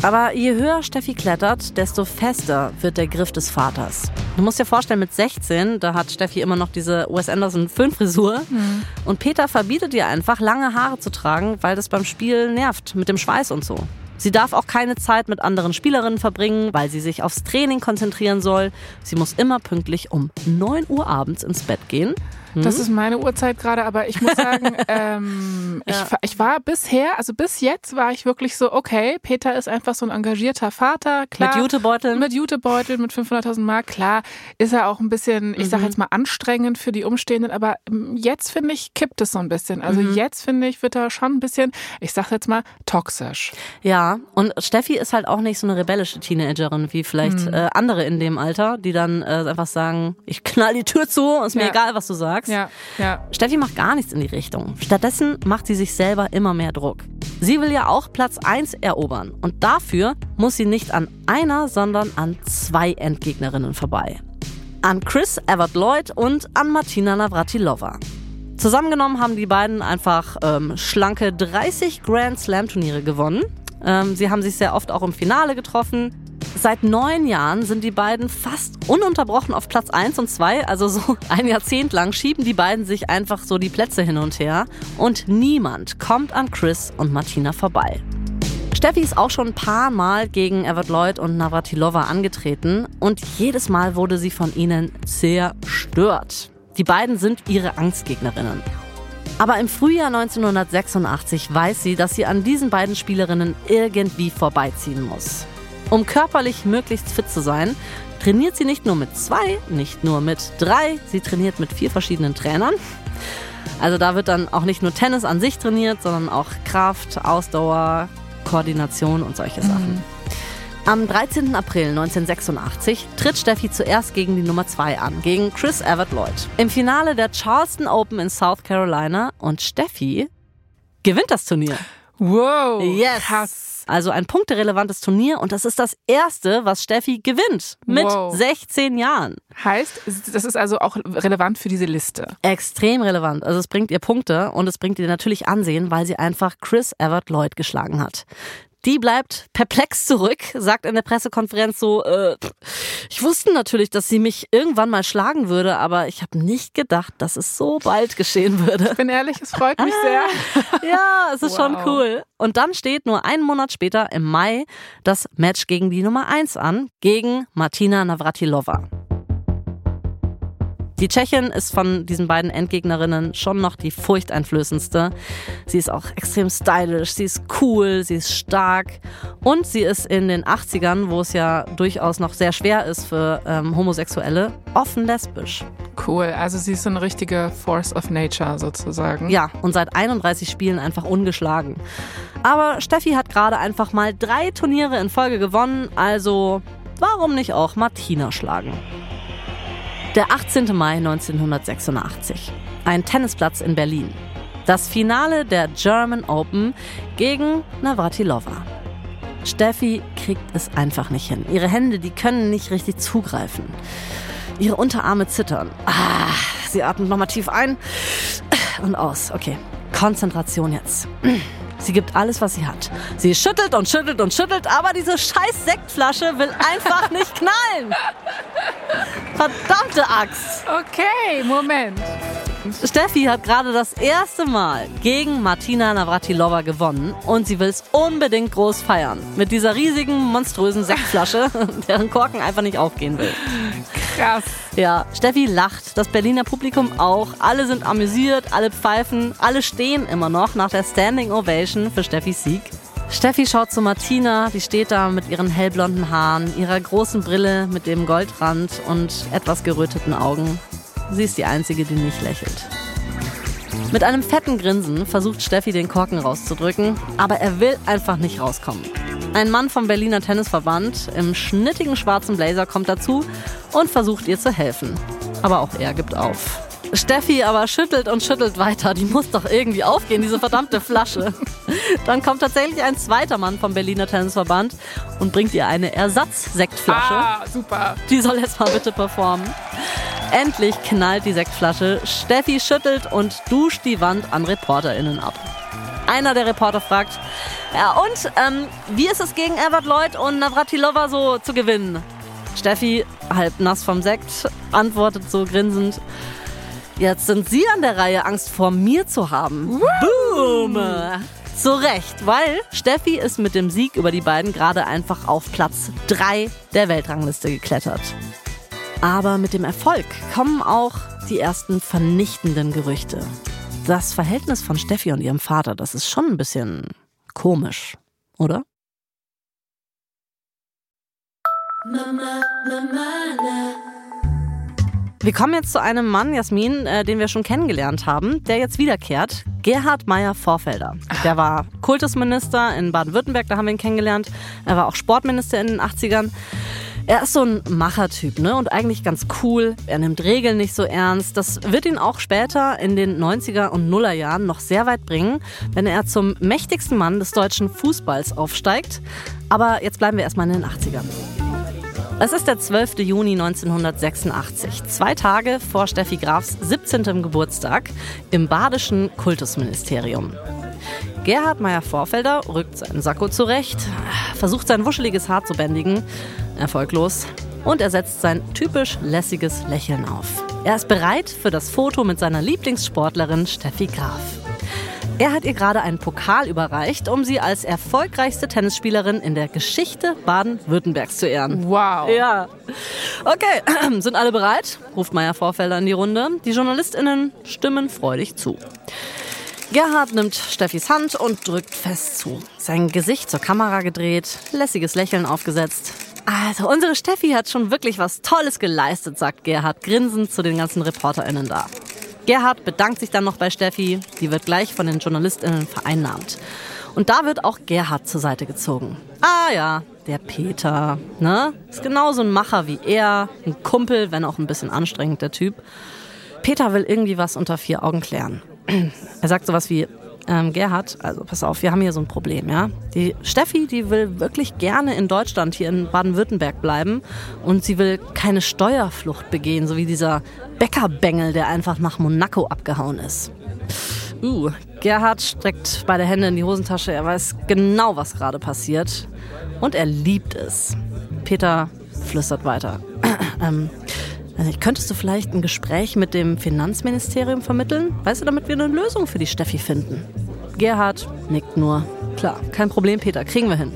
Aber je höher Steffi klettert, desto fester wird der Griff des Vaters. Du musst dir vorstellen, mit 16, da hat Steffi immer noch diese Wes Anderson Föhnfrisur. Mhm. Und Peter verbietet ihr einfach, lange Haare zu tragen, weil das beim Spiel nervt, mit dem Schweiß und so. Sie darf auch keine Zeit mit anderen Spielerinnen verbringen, weil sie sich aufs Training konzentrieren soll. Sie muss immer pünktlich um 9 Uhr abends ins Bett gehen.
Hm? Das ist meine Uhrzeit gerade, aber ich muss sagen, ähm, ja. ich, ich war bisher, also bis jetzt war ich wirklich so, okay, Peter ist einfach so ein engagierter Vater, klar.
Mit Jutebeutel?
Mit Jutebeutel, mit 500.000 Mark, klar. Ist er auch ein bisschen, ich sag mhm. jetzt mal, anstrengend für die Umstehenden, aber ähm, jetzt finde ich, kippt es so ein bisschen. Also mhm. jetzt finde ich, wird er schon ein bisschen, ich sag jetzt mal, toxisch.
Ja, und Steffi ist halt auch nicht so eine rebellische Teenagerin wie vielleicht mhm. äh, andere in dem Alter, die dann äh, einfach sagen, ich knall die Tür zu, ist mir ja. egal, was du sagst sagst.
Ja, ja.
Steffi macht gar nichts in die Richtung. Stattdessen macht sie sich selber immer mehr Druck. Sie will ja auch Platz 1 erobern. Und dafür muss sie nicht an einer, sondern an zwei Endgegnerinnen vorbei. An Chris Evert Lloyd und an Martina Navratilova. Zusammengenommen haben die beiden einfach ähm, schlanke 30 Grand Slam Turniere gewonnen. Ähm, sie haben sich sehr oft auch im Finale getroffen. Seit neun Jahren sind die beiden fast ununterbrochen auf Platz 1 und 2. Also so ein Jahrzehnt lang schieben die beiden sich einfach so die Plätze hin und her. Und niemand kommt an Chris und Martina vorbei. Steffi ist auch schon ein paar Mal gegen Evert Lloyd und Navratilova angetreten und jedes Mal wurde sie von ihnen zerstört. Die beiden sind ihre Angstgegnerinnen. Aber im Frühjahr 1986 weiß sie, dass sie an diesen beiden Spielerinnen irgendwie vorbeiziehen muss. Um körperlich möglichst fit zu sein, trainiert sie nicht nur mit zwei, nicht nur mit drei, sie trainiert mit vier verschiedenen Trainern. Also da wird dann auch nicht nur Tennis an sich trainiert, sondern auch Kraft, Ausdauer, Koordination und solche Sachen. Mhm. Am 13. April 1986 tritt Steffi zuerst gegen die Nummer 2 an, gegen Chris Evert Lloyd. Im Finale der Charleston Open in South Carolina und Steffi gewinnt das Turnier.
Wow.
Yes. Krass. Also ein punkterelevantes Turnier und das ist das erste, was Steffi gewinnt mit wow. 16 Jahren.
Heißt, das ist also auch relevant für diese Liste.
Extrem relevant. Also es bringt ihr Punkte und es bringt ihr natürlich Ansehen, weil sie einfach Chris Evert Lloyd geschlagen hat. Die bleibt perplex zurück, sagt in der Pressekonferenz so, äh, ich wusste natürlich, dass sie mich irgendwann mal schlagen würde, aber ich habe nicht gedacht, dass es so bald geschehen würde.
Ich bin ehrlich, es freut mich sehr.
ja, es ist wow. schon cool. Und dann steht nur einen Monat später im Mai das Match gegen die Nummer 1 an, gegen Martina Navratilova. Die Tschechin ist von diesen beiden Endgegnerinnen schon noch die furchteinflößendste. Sie ist auch extrem stylisch, sie ist cool, sie ist stark und sie ist in den 80ern, wo es ja durchaus noch sehr schwer ist für ähm, Homosexuelle, offen lesbisch.
Cool, also sie ist so eine richtige Force of Nature sozusagen.
Ja, und seit 31 Spielen einfach ungeschlagen. Aber Steffi hat gerade einfach mal drei Turniere in Folge gewonnen, also warum nicht auch Martina schlagen? Der 18. Mai 1986. Ein Tennisplatz in Berlin. Das Finale der German Open gegen Navratilova. Steffi kriegt es einfach nicht hin. Ihre Hände, die können nicht richtig zugreifen. Ihre Unterarme zittern. Ah, sie atmet nochmal tief ein und aus. Okay, Konzentration jetzt. Sie gibt alles, was sie hat. Sie schüttelt und schüttelt und schüttelt, aber diese scheiß Sektflasche will einfach nicht knallen. Verdammte Axt.
Okay, Moment.
Steffi hat gerade das erste Mal gegen Martina Navratilova gewonnen und sie will es unbedingt groß feiern. Mit dieser riesigen, monströsen Sektflasche, deren Korken einfach nicht aufgehen will.
Krass.
Ja, Steffi lacht, das Berliner Publikum auch. Alle sind amüsiert, alle pfeifen, alle stehen immer noch nach der Standing Ovation für Steffis Sieg. Steffi schaut zu Martina, die steht da mit ihren hellblonden Haaren, ihrer großen Brille mit dem Goldrand und etwas geröteten Augen. Sie ist die Einzige, die nicht lächelt. Mit einem fetten Grinsen versucht Steffi den Korken rauszudrücken, aber er will einfach nicht rauskommen. Ein Mann vom Berliner Tennisverband im schnittigen schwarzen Blazer kommt dazu und versucht ihr zu helfen. Aber auch er gibt auf. Steffi aber schüttelt und schüttelt weiter. Die muss doch irgendwie aufgehen, diese verdammte Flasche. Dann kommt tatsächlich ein zweiter Mann vom Berliner Tennisverband und bringt ihr eine Ersatzsektflasche.
Ah, super.
Die soll jetzt mal bitte performen. Endlich knallt die Sektflasche. Steffi schüttelt und duscht die Wand an ReporterInnen ab. Einer der Reporter fragt, ja und, ähm, wie ist es gegen Evert Lloyd und Navratilova so zu gewinnen? Steffi, halb nass vom Sekt, antwortet so grinsend, jetzt sind Sie an der Reihe, Angst vor mir zu haben. Boom! Zu Recht, weil Steffi ist mit dem Sieg über die beiden gerade einfach auf Platz 3 der Weltrangliste geklettert. Aber mit dem Erfolg kommen auch die ersten vernichtenden Gerüchte. Das Verhältnis von Steffi und ihrem Vater, das ist schon ein bisschen komisch, oder? Wir kommen jetzt zu einem Mann, Jasmin, äh, den wir schon kennengelernt haben, der jetzt wiederkehrt. Gerhard Meyer-Vorfelder. Der war Kultusminister in Baden-Württemberg, da haben wir ihn kennengelernt. Er war auch Sportminister in den 80ern. Er ist so ein Machertyp, ne? Und eigentlich ganz cool. Er nimmt Regeln nicht so ernst. Das wird ihn auch später in den 90er und Nuller Jahren noch sehr weit bringen, wenn er zum mächtigsten Mann des deutschen Fußballs aufsteigt. Aber jetzt bleiben wir erstmal in den 80ern. Es ist der 12. Juni 1986, zwei Tage vor Steffi Grafs 17. Geburtstag im badischen Kultusministerium. Gerhard Meyer-Vorfelder rückt seinen Sakko zurecht, versucht sein wuscheliges Haar zu bändigen, erfolglos, und er setzt sein typisch lässiges Lächeln auf. Er ist bereit für das Foto mit seiner Lieblingssportlerin Steffi Graf. Er hat ihr gerade einen Pokal überreicht, um sie als erfolgreichste Tennisspielerin in der Geschichte Baden-Württembergs zu ehren.
Wow.
Ja. Okay, sind alle bereit? ruft Meier Vorfelder in die Runde. Die JournalistInnen stimmen freudig zu. Gerhard nimmt Steffis Hand und drückt fest zu. Sein Gesicht zur Kamera gedreht, lässiges Lächeln aufgesetzt. Also, unsere Steffi hat schon wirklich was Tolles geleistet, sagt Gerhard grinsend zu den ganzen ReporterInnen da. Gerhard bedankt sich dann noch bei Steffi. Die wird gleich von den JournalistInnen vereinnahmt. Und da wird auch Gerhard zur Seite gezogen. Ah ja, der Peter, ne? Ist genauso ein Macher wie er. Ein Kumpel, wenn auch ein bisschen anstrengend, der Typ. Peter will irgendwie was unter vier Augen klären. Er sagt sowas wie, ähm, Gerhard, also pass auf, wir haben hier so ein Problem, ja. Die Steffi, die will wirklich gerne in Deutschland, hier in Baden-Württemberg bleiben und sie will keine Steuerflucht begehen, so wie dieser Bäckerbengel, der einfach nach Monaco abgehauen ist. Uh, Gerhard streckt beide Hände in die Hosentasche, er weiß genau, was gerade passiert und er liebt es. Peter flüstert weiter. ähm, also, könntest du vielleicht ein Gespräch mit dem Finanzministerium vermitteln? Weißt du, damit wir eine Lösung für die Steffi finden? Gerhard nickt nur. Klar, kein Problem, Peter, kriegen wir hin.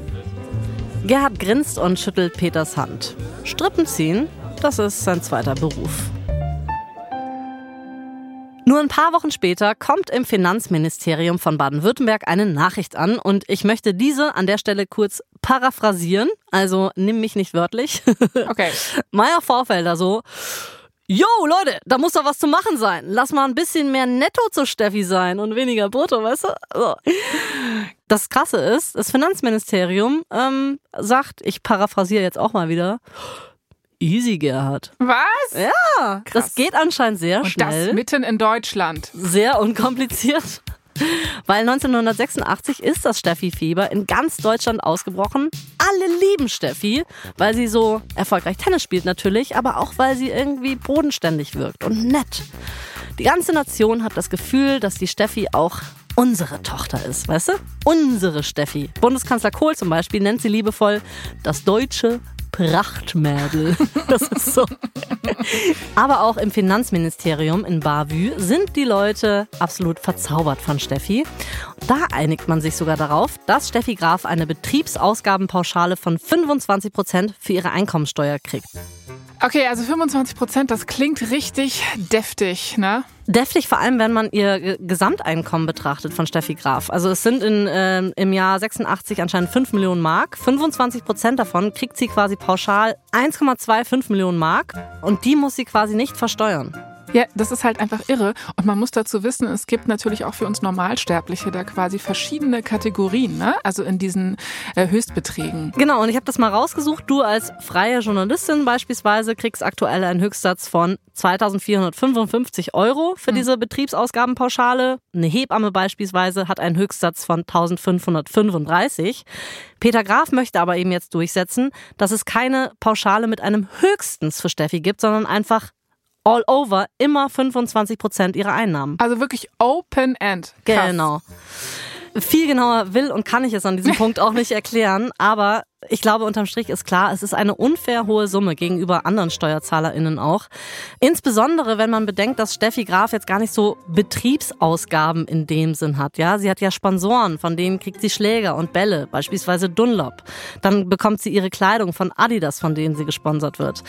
Gerhard grinst und schüttelt Peters Hand. Strippen ziehen, das ist sein zweiter Beruf. Nur ein paar Wochen später kommt im Finanzministerium von Baden-Württemberg eine Nachricht an und ich möchte diese an der Stelle kurz paraphrasieren. Also nimm mich nicht wörtlich.
Okay.
Meier Vorfelder so. Jo, Leute, da muss doch was zu machen sein. Lass mal ein bisschen mehr netto zu Steffi sein und weniger brutto, weißt du? So. Das Krasse ist, das Finanzministerium ähm, sagt, ich paraphrasiere jetzt auch mal wieder, Easy Gerhard.
Was?
Ja, Krass. das geht anscheinend sehr
Und
schnell.
Das mitten in Deutschland.
Sehr unkompliziert. Weil 1986 ist das Steffi-Fieber in ganz Deutschland ausgebrochen. Alle lieben Steffi, weil sie so erfolgreich Tennis spielt natürlich, aber auch weil sie irgendwie bodenständig wirkt und nett. Die ganze Nation hat das Gefühl, dass die Steffi auch unsere Tochter ist, weißt du? Unsere Steffi. Bundeskanzler Kohl zum Beispiel nennt sie liebevoll das deutsche Prachtmädel. Das ist so. Aber auch im Finanzministerium in Bavü sind die Leute absolut verzaubert von Steffi. Da einigt man sich sogar darauf, dass Steffi Graf eine Betriebsausgabenpauschale von 25 Prozent für ihre Einkommensteuer kriegt.
Okay, also 25 Prozent, das klingt richtig deftig, ne?
Deftig vor allem, wenn man ihr Gesamteinkommen betrachtet von Steffi Graf. Also es sind in, äh, im Jahr 86 anscheinend 5 Millionen Mark. 25 Prozent davon kriegt sie quasi pauschal 1,25 Millionen Mark und die muss sie quasi nicht versteuern.
Ja, das ist halt einfach irre. Und man muss dazu wissen, es gibt natürlich auch für uns Normalsterbliche da quasi verschiedene Kategorien, ne? also in diesen äh, Höchstbeträgen.
Genau, und ich habe das mal rausgesucht. Du als freie Journalistin beispielsweise kriegst aktuell einen Höchstsatz von 2455 Euro für hm. diese Betriebsausgabenpauschale. Eine Hebamme beispielsweise hat einen Höchstsatz von 1535. Peter Graf möchte aber eben jetzt durchsetzen, dass es keine Pauschale mit einem Höchstens für Steffi gibt, sondern einfach all over immer 25 Prozent ihrer Einnahmen.
Also wirklich Open End.
Krass. Genau. Viel genauer will und kann ich es an diesem Punkt auch nicht erklären, aber ich glaube, unterm Strich ist klar, es ist eine unfair hohe Summe gegenüber anderen SteuerzahlerInnen auch. Insbesondere, wenn man bedenkt, dass Steffi Graf jetzt gar nicht so Betriebsausgaben in dem Sinn hat. Ja, sie hat ja Sponsoren, von denen kriegt sie Schläger und Bälle, beispielsweise Dunlop. Dann bekommt sie ihre Kleidung von Adidas, von denen sie gesponsert wird.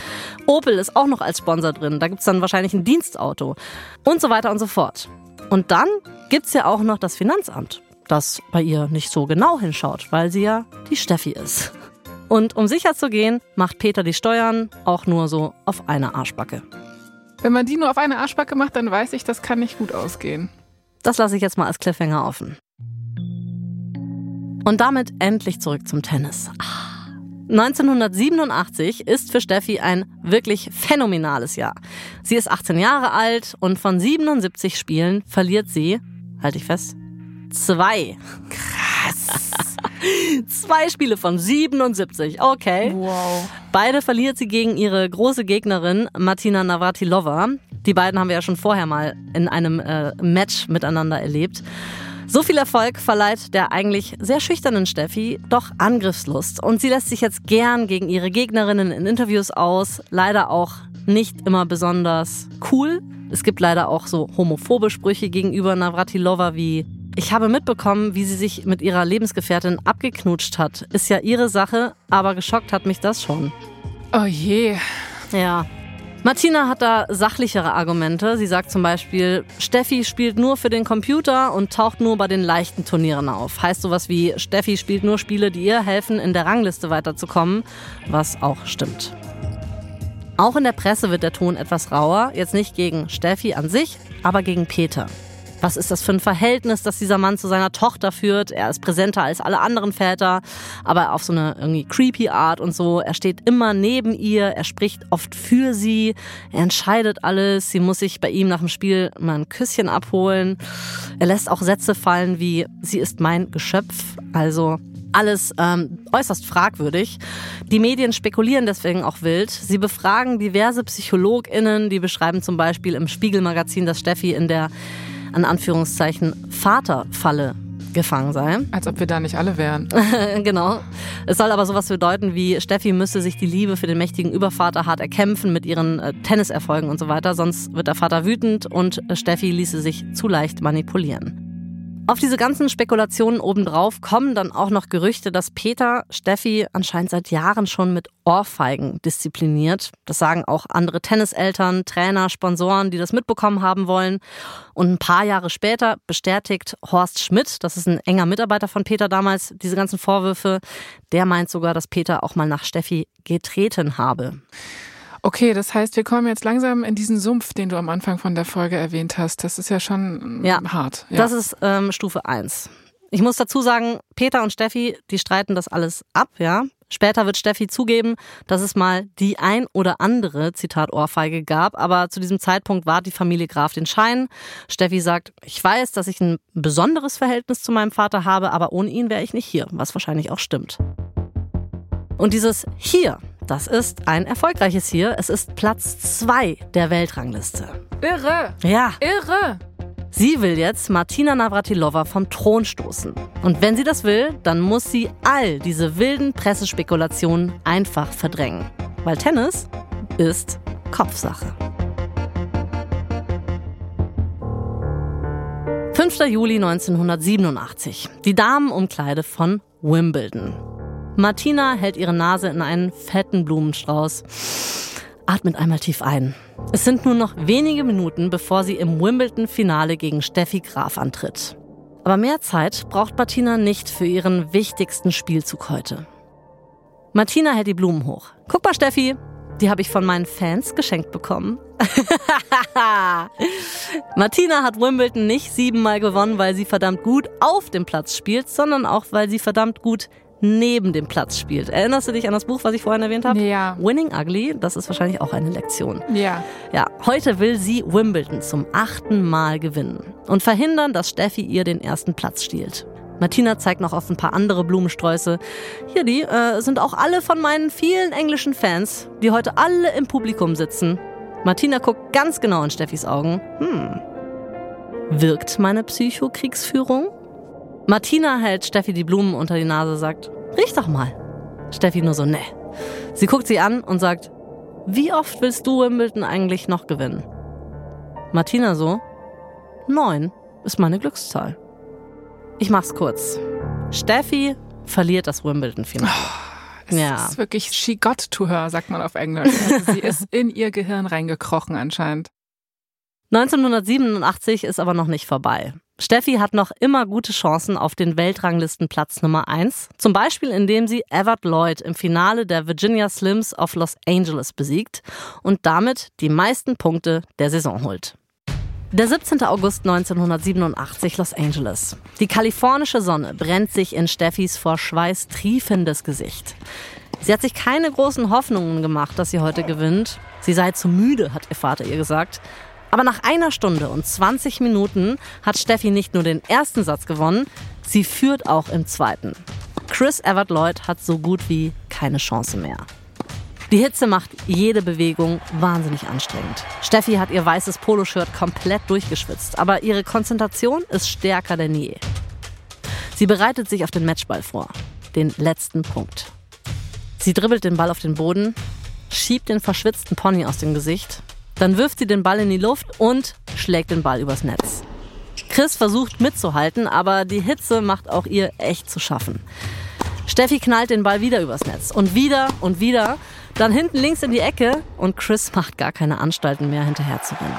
Opel ist auch noch als Sponsor drin. Da gibt's dann wahrscheinlich ein Dienstauto und so weiter und so fort. Und dann gibt's ja auch noch das Finanzamt das bei ihr nicht so genau hinschaut, weil sie ja die Steffi ist. Und um sicher zu gehen, macht Peter die Steuern auch nur so auf eine Arschbacke.
Wenn man die nur auf eine Arschbacke macht, dann weiß ich, das kann nicht gut ausgehen.
Das lasse ich jetzt mal als Cliffhanger offen. Und damit endlich zurück zum Tennis. 1987 ist für Steffi ein wirklich phänomenales Jahr. Sie ist 18 Jahre alt und von 77 Spielen verliert sie, halte ich fest, zwei.
Krass.
Zwei Spiele von 77. Okay.
Wow.
Beide verliert sie gegen ihre große Gegnerin Martina Navratilova. Die beiden haben wir ja schon vorher mal in einem äh, Match miteinander erlebt. So viel Erfolg verleiht der eigentlich sehr schüchternen Steffi doch Angriffslust. Und sie lässt sich jetzt gern gegen ihre Gegnerinnen in Interviews aus. Leider auch nicht immer besonders cool. Es gibt leider auch so homophobe Sprüche gegenüber Navratilova wie ich habe mitbekommen, wie sie sich mit ihrer Lebensgefährtin abgeknutscht hat. Ist ja ihre Sache, aber geschockt hat mich das schon.
Oh je.
Ja. Martina hat da sachlichere Argumente. Sie sagt zum Beispiel, Steffi spielt nur für den Computer und taucht nur bei den leichten Turnieren auf. Heißt sowas wie, Steffi spielt nur Spiele, die ihr helfen, in der Rangliste weiterzukommen, was auch stimmt. Auch in der Presse wird der Ton etwas rauer, jetzt nicht gegen Steffi an sich, aber gegen Peter. Was ist das für ein Verhältnis, das dieser Mann zu seiner Tochter führt? Er ist präsenter als alle anderen Väter, aber auf so eine irgendwie creepy Art und so. Er steht immer neben ihr, er spricht oft für sie, er entscheidet alles. Sie muss sich bei ihm nach dem Spiel mal ein Küsschen abholen. Er lässt auch Sätze fallen wie, sie ist mein Geschöpf. Also alles ähm, äußerst fragwürdig. Die Medien spekulieren deswegen auch wild. Sie befragen diverse PsychologInnen, die beschreiben zum Beispiel im Spiegelmagazin, dass Steffi in der an Anführungszeichen Vaterfalle gefangen sei.
Als ob wir da nicht alle wären.
genau. Es soll aber sowas bedeuten wie, Steffi müsse sich die Liebe für den mächtigen Übervater hart erkämpfen mit ihren äh, Tenniserfolgen und so weiter, sonst wird der Vater wütend und Steffi ließe sich zu leicht manipulieren. Auf diese ganzen Spekulationen obendrauf kommen dann auch noch Gerüchte, dass Peter Steffi anscheinend seit Jahren schon mit Ohrfeigen diszipliniert. Das sagen auch andere Tenniseltern, Trainer, Sponsoren, die das mitbekommen haben wollen. Und ein paar Jahre später bestätigt Horst Schmidt, das ist ein enger Mitarbeiter von Peter damals, diese ganzen Vorwürfe. Der meint sogar, dass Peter auch mal nach Steffi getreten habe.
Okay, das heißt, wir kommen jetzt langsam in diesen Sumpf, den du am Anfang von der Folge erwähnt hast. Das ist ja schon
ja,
hart.
Ja. Das ist ähm, Stufe 1. Ich muss dazu sagen, Peter und Steffi, die streiten das alles ab, ja. Später wird Steffi zugeben, dass es mal die ein oder andere, Zitat Ohrfeige, gab, aber zu diesem Zeitpunkt war die Familie Graf den Schein. Steffi sagt, ich weiß, dass ich ein besonderes Verhältnis zu meinem Vater habe, aber ohne ihn wäre ich nicht hier, was wahrscheinlich auch stimmt. Und dieses hier, das ist ein erfolgreiches hier. Es ist Platz 2 der Weltrangliste.
Irre.
Ja.
Irre.
Sie will jetzt Martina Navratilova vom Thron stoßen. Und wenn sie das will, dann muss sie all diese wilden Pressespekulationen einfach verdrängen. Weil Tennis ist Kopfsache. 5. Juli 1987. Die Damenumkleide von Wimbledon. Martina hält ihre Nase in einen fetten Blumenstrauß. Atmet einmal tief ein. Es sind nur noch wenige Minuten, bevor sie im Wimbledon-Finale gegen Steffi Graf antritt. Aber mehr Zeit braucht Martina nicht für ihren wichtigsten Spielzug heute. Martina hält die Blumen hoch. Guck mal, Steffi, Die habe ich von meinen Fans geschenkt bekommen. Martina hat Wimbledon nicht siebenmal gewonnen, weil sie verdammt gut auf dem Platz spielt, sondern auch, weil sie verdammt gut neben dem Platz spielt. Erinnerst du dich an das Buch, was ich vorhin erwähnt habe?
Ja.
Winning Ugly, das ist wahrscheinlich auch eine Lektion.
Ja.
Ja, heute will sie Wimbledon zum achten Mal gewinnen und verhindern, dass Steffi ihr den ersten Platz stiehlt. Martina zeigt noch auf ein paar andere Blumensträuße. Hier, die äh, sind auch alle von meinen vielen englischen Fans, die heute alle im Publikum sitzen. Martina guckt ganz genau in Steffis Augen. Hm. Wirkt meine Psychokriegsführung? Martina hält Steffi die Blumen unter die Nase, sagt, riech doch mal. Steffi nur so, ne. Sie guckt sie an und sagt, wie oft willst du Wimbledon eigentlich noch gewinnen? Martina so, neun ist meine Glückszahl. Ich mach's kurz. Steffi verliert das Wimbledon-Finale.
Oh, es ja. ist wirklich, she got to her, sagt man auf Englisch. Also sie ist in ihr Gehirn reingekrochen anscheinend.
1987 ist aber noch nicht vorbei. Steffi hat noch immer gute Chancen auf den Weltranglistenplatz Nummer 1. Zum Beispiel, indem sie Evert Lloyd im Finale der Virginia Slims of Los Angeles besiegt und damit die meisten Punkte der Saison holt. Der 17. August 1987 Los Angeles. Die kalifornische Sonne brennt sich in Steffis vor Schweiß triefendes Gesicht. Sie hat sich keine großen Hoffnungen gemacht, dass sie heute gewinnt. Sie sei zu müde, hat ihr Vater ihr gesagt. Aber nach einer Stunde und 20 Minuten hat Steffi nicht nur den ersten Satz gewonnen, sie führt auch im zweiten. Chris Evert Lloyd hat so gut wie keine Chance mehr. Die Hitze macht jede Bewegung wahnsinnig anstrengend. Steffi hat ihr weißes Poloshirt komplett durchgeschwitzt, aber ihre Konzentration ist stärker denn je. Sie bereitet sich auf den Matchball vor, den letzten Punkt. Sie dribbelt den Ball auf den Boden, schiebt den verschwitzten Pony aus dem Gesicht dann wirft sie den Ball in die Luft und schlägt den Ball übers Netz. Chris versucht mitzuhalten, aber die Hitze macht auch ihr echt zu schaffen. Steffi knallt den Ball wieder übers Netz und wieder und wieder, dann hinten links in die Ecke und Chris macht gar keine Anstalten mehr hinterher zu rennen.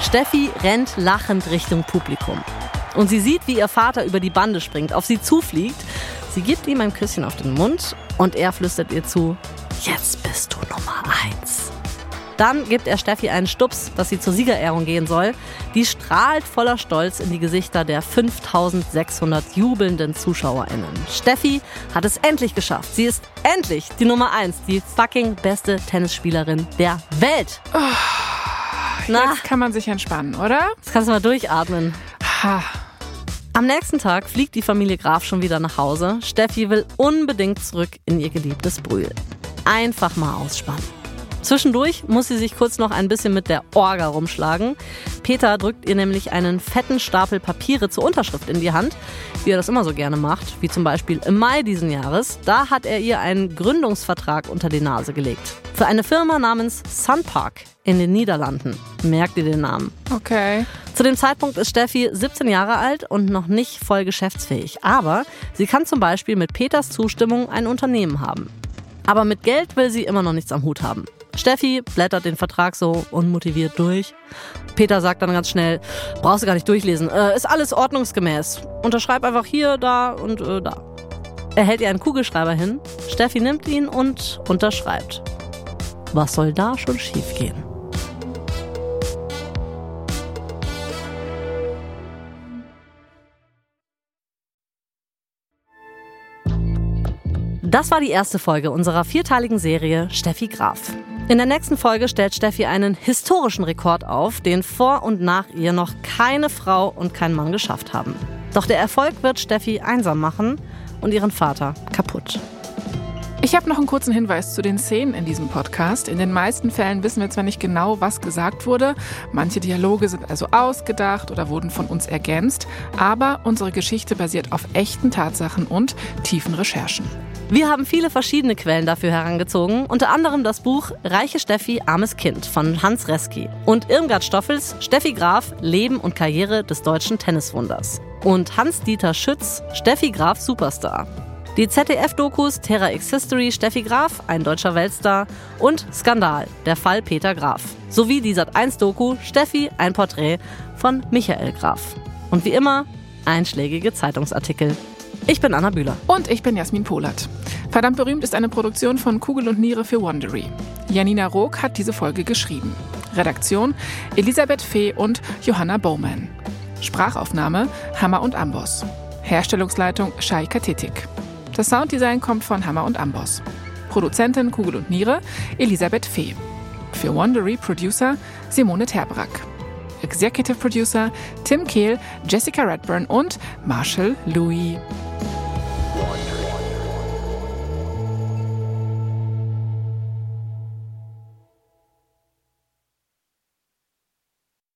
Steffi rennt lachend Richtung Publikum. Und sie sieht, wie ihr Vater über die Bande springt, auf sie zufliegt. Sie gibt ihm ein Küsschen auf den Mund und er flüstert ihr zu, Jetzt bist du Nummer eins. Dann gibt er Steffi einen Stups, dass sie zur Siegerehrung gehen soll. Die strahlt voller Stolz in die Gesichter der 5600 jubelnden ZuschauerInnen. Steffi hat es endlich geschafft. Sie ist endlich die Nummer eins, die fucking beste Tennisspielerin der Welt. Oh,
Na, jetzt kann man sich entspannen, oder?
Jetzt kannst du mal durchatmen. Ha. Am nächsten Tag fliegt die Familie Graf schon wieder nach Hause. Steffi will unbedingt zurück in ihr geliebtes Brühl einfach mal ausspannen. Zwischendurch muss sie sich kurz noch ein bisschen mit der Orga rumschlagen. Peter drückt ihr nämlich einen fetten Stapel Papiere zur Unterschrift in die Hand, wie er das immer so gerne macht, wie zum Beispiel im Mai diesen Jahres. Da hat er ihr einen Gründungsvertrag unter die Nase gelegt. Für eine Firma namens Sunpark in den Niederlanden. Merkt ihr den Namen?
Okay.
Zu dem Zeitpunkt ist Steffi 17 Jahre alt und noch nicht voll geschäftsfähig. Aber sie kann zum Beispiel mit Peters Zustimmung ein Unternehmen haben. Aber mit Geld will sie immer noch nichts am Hut haben. Steffi blättert den Vertrag so unmotiviert durch. Peter sagt dann ganz schnell, brauchst du gar nicht durchlesen, äh, ist alles ordnungsgemäß. Unterschreib einfach hier, da und äh, da. Er hält ihr einen Kugelschreiber hin, Steffi nimmt ihn und unterschreibt. Was soll da schon schiefgehen? Das war die erste Folge unserer vierteiligen Serie Steffi Graf. In der nächsten Folge stellt Steffi einen historischen Rekord auf, den vor und nach ihr noch keine Frau und kein Mann geschafft haben. Doch der Erfolg wird Steffi einsam machen und ihren Vater kaputt.
Ich habe noch einen kurzen Hinweis zu den Szenen in diesem Podcast. In den meisten Fällen wissen wir zwar nicht genau, was gesagt wurde, manche Dialoge sind also ausgedacht oder wurden von uns ergänzt, aber unsere Geschichte basiert auf echten Tatsachen und tiefen Recherchen.
Wir haben viele verschiedene Quellen dafür herangezogen, unter anderem das Buch Reiche Steffi, armes Kind von Hans Reski und Irmgard Stoffels Steffi Graf, Leben und Karriere des deutschen Tenniswunders und Hans-Dieter Schütz, Steffi Graf Superstar. Die ZDF-Dokus Terra X History Steffi Graf, ein deutscher Weltstar und Skandal, der Fall Peter Graf. Sowie die Sat1-Doku Steffi, ein Porträt von Michael Graf. Und wie immer, einschlägige Zeitungsartikel. Ich bin Anna Bühler.
Und ich bin Jasmin Polat. Verdammt berühmt ist eine Produktion von Kugel und Niere für Wondery. Janina Rook hat diese Folge geschrieben. Redaktion Elisabeth Fee und Johanna Bowman. Sprachaufnahme Hammer und Amboss. Herstellungsleitung Shai Katetik. Das Sounddesign kommt von Hammer und Amboss. Produzentin Kugel und Niere Elisabeth Fee. Für Wondery Producer Simone Terbrack. Executive Producer Tim Kehl, Jessica Redburn und Marshall Louis.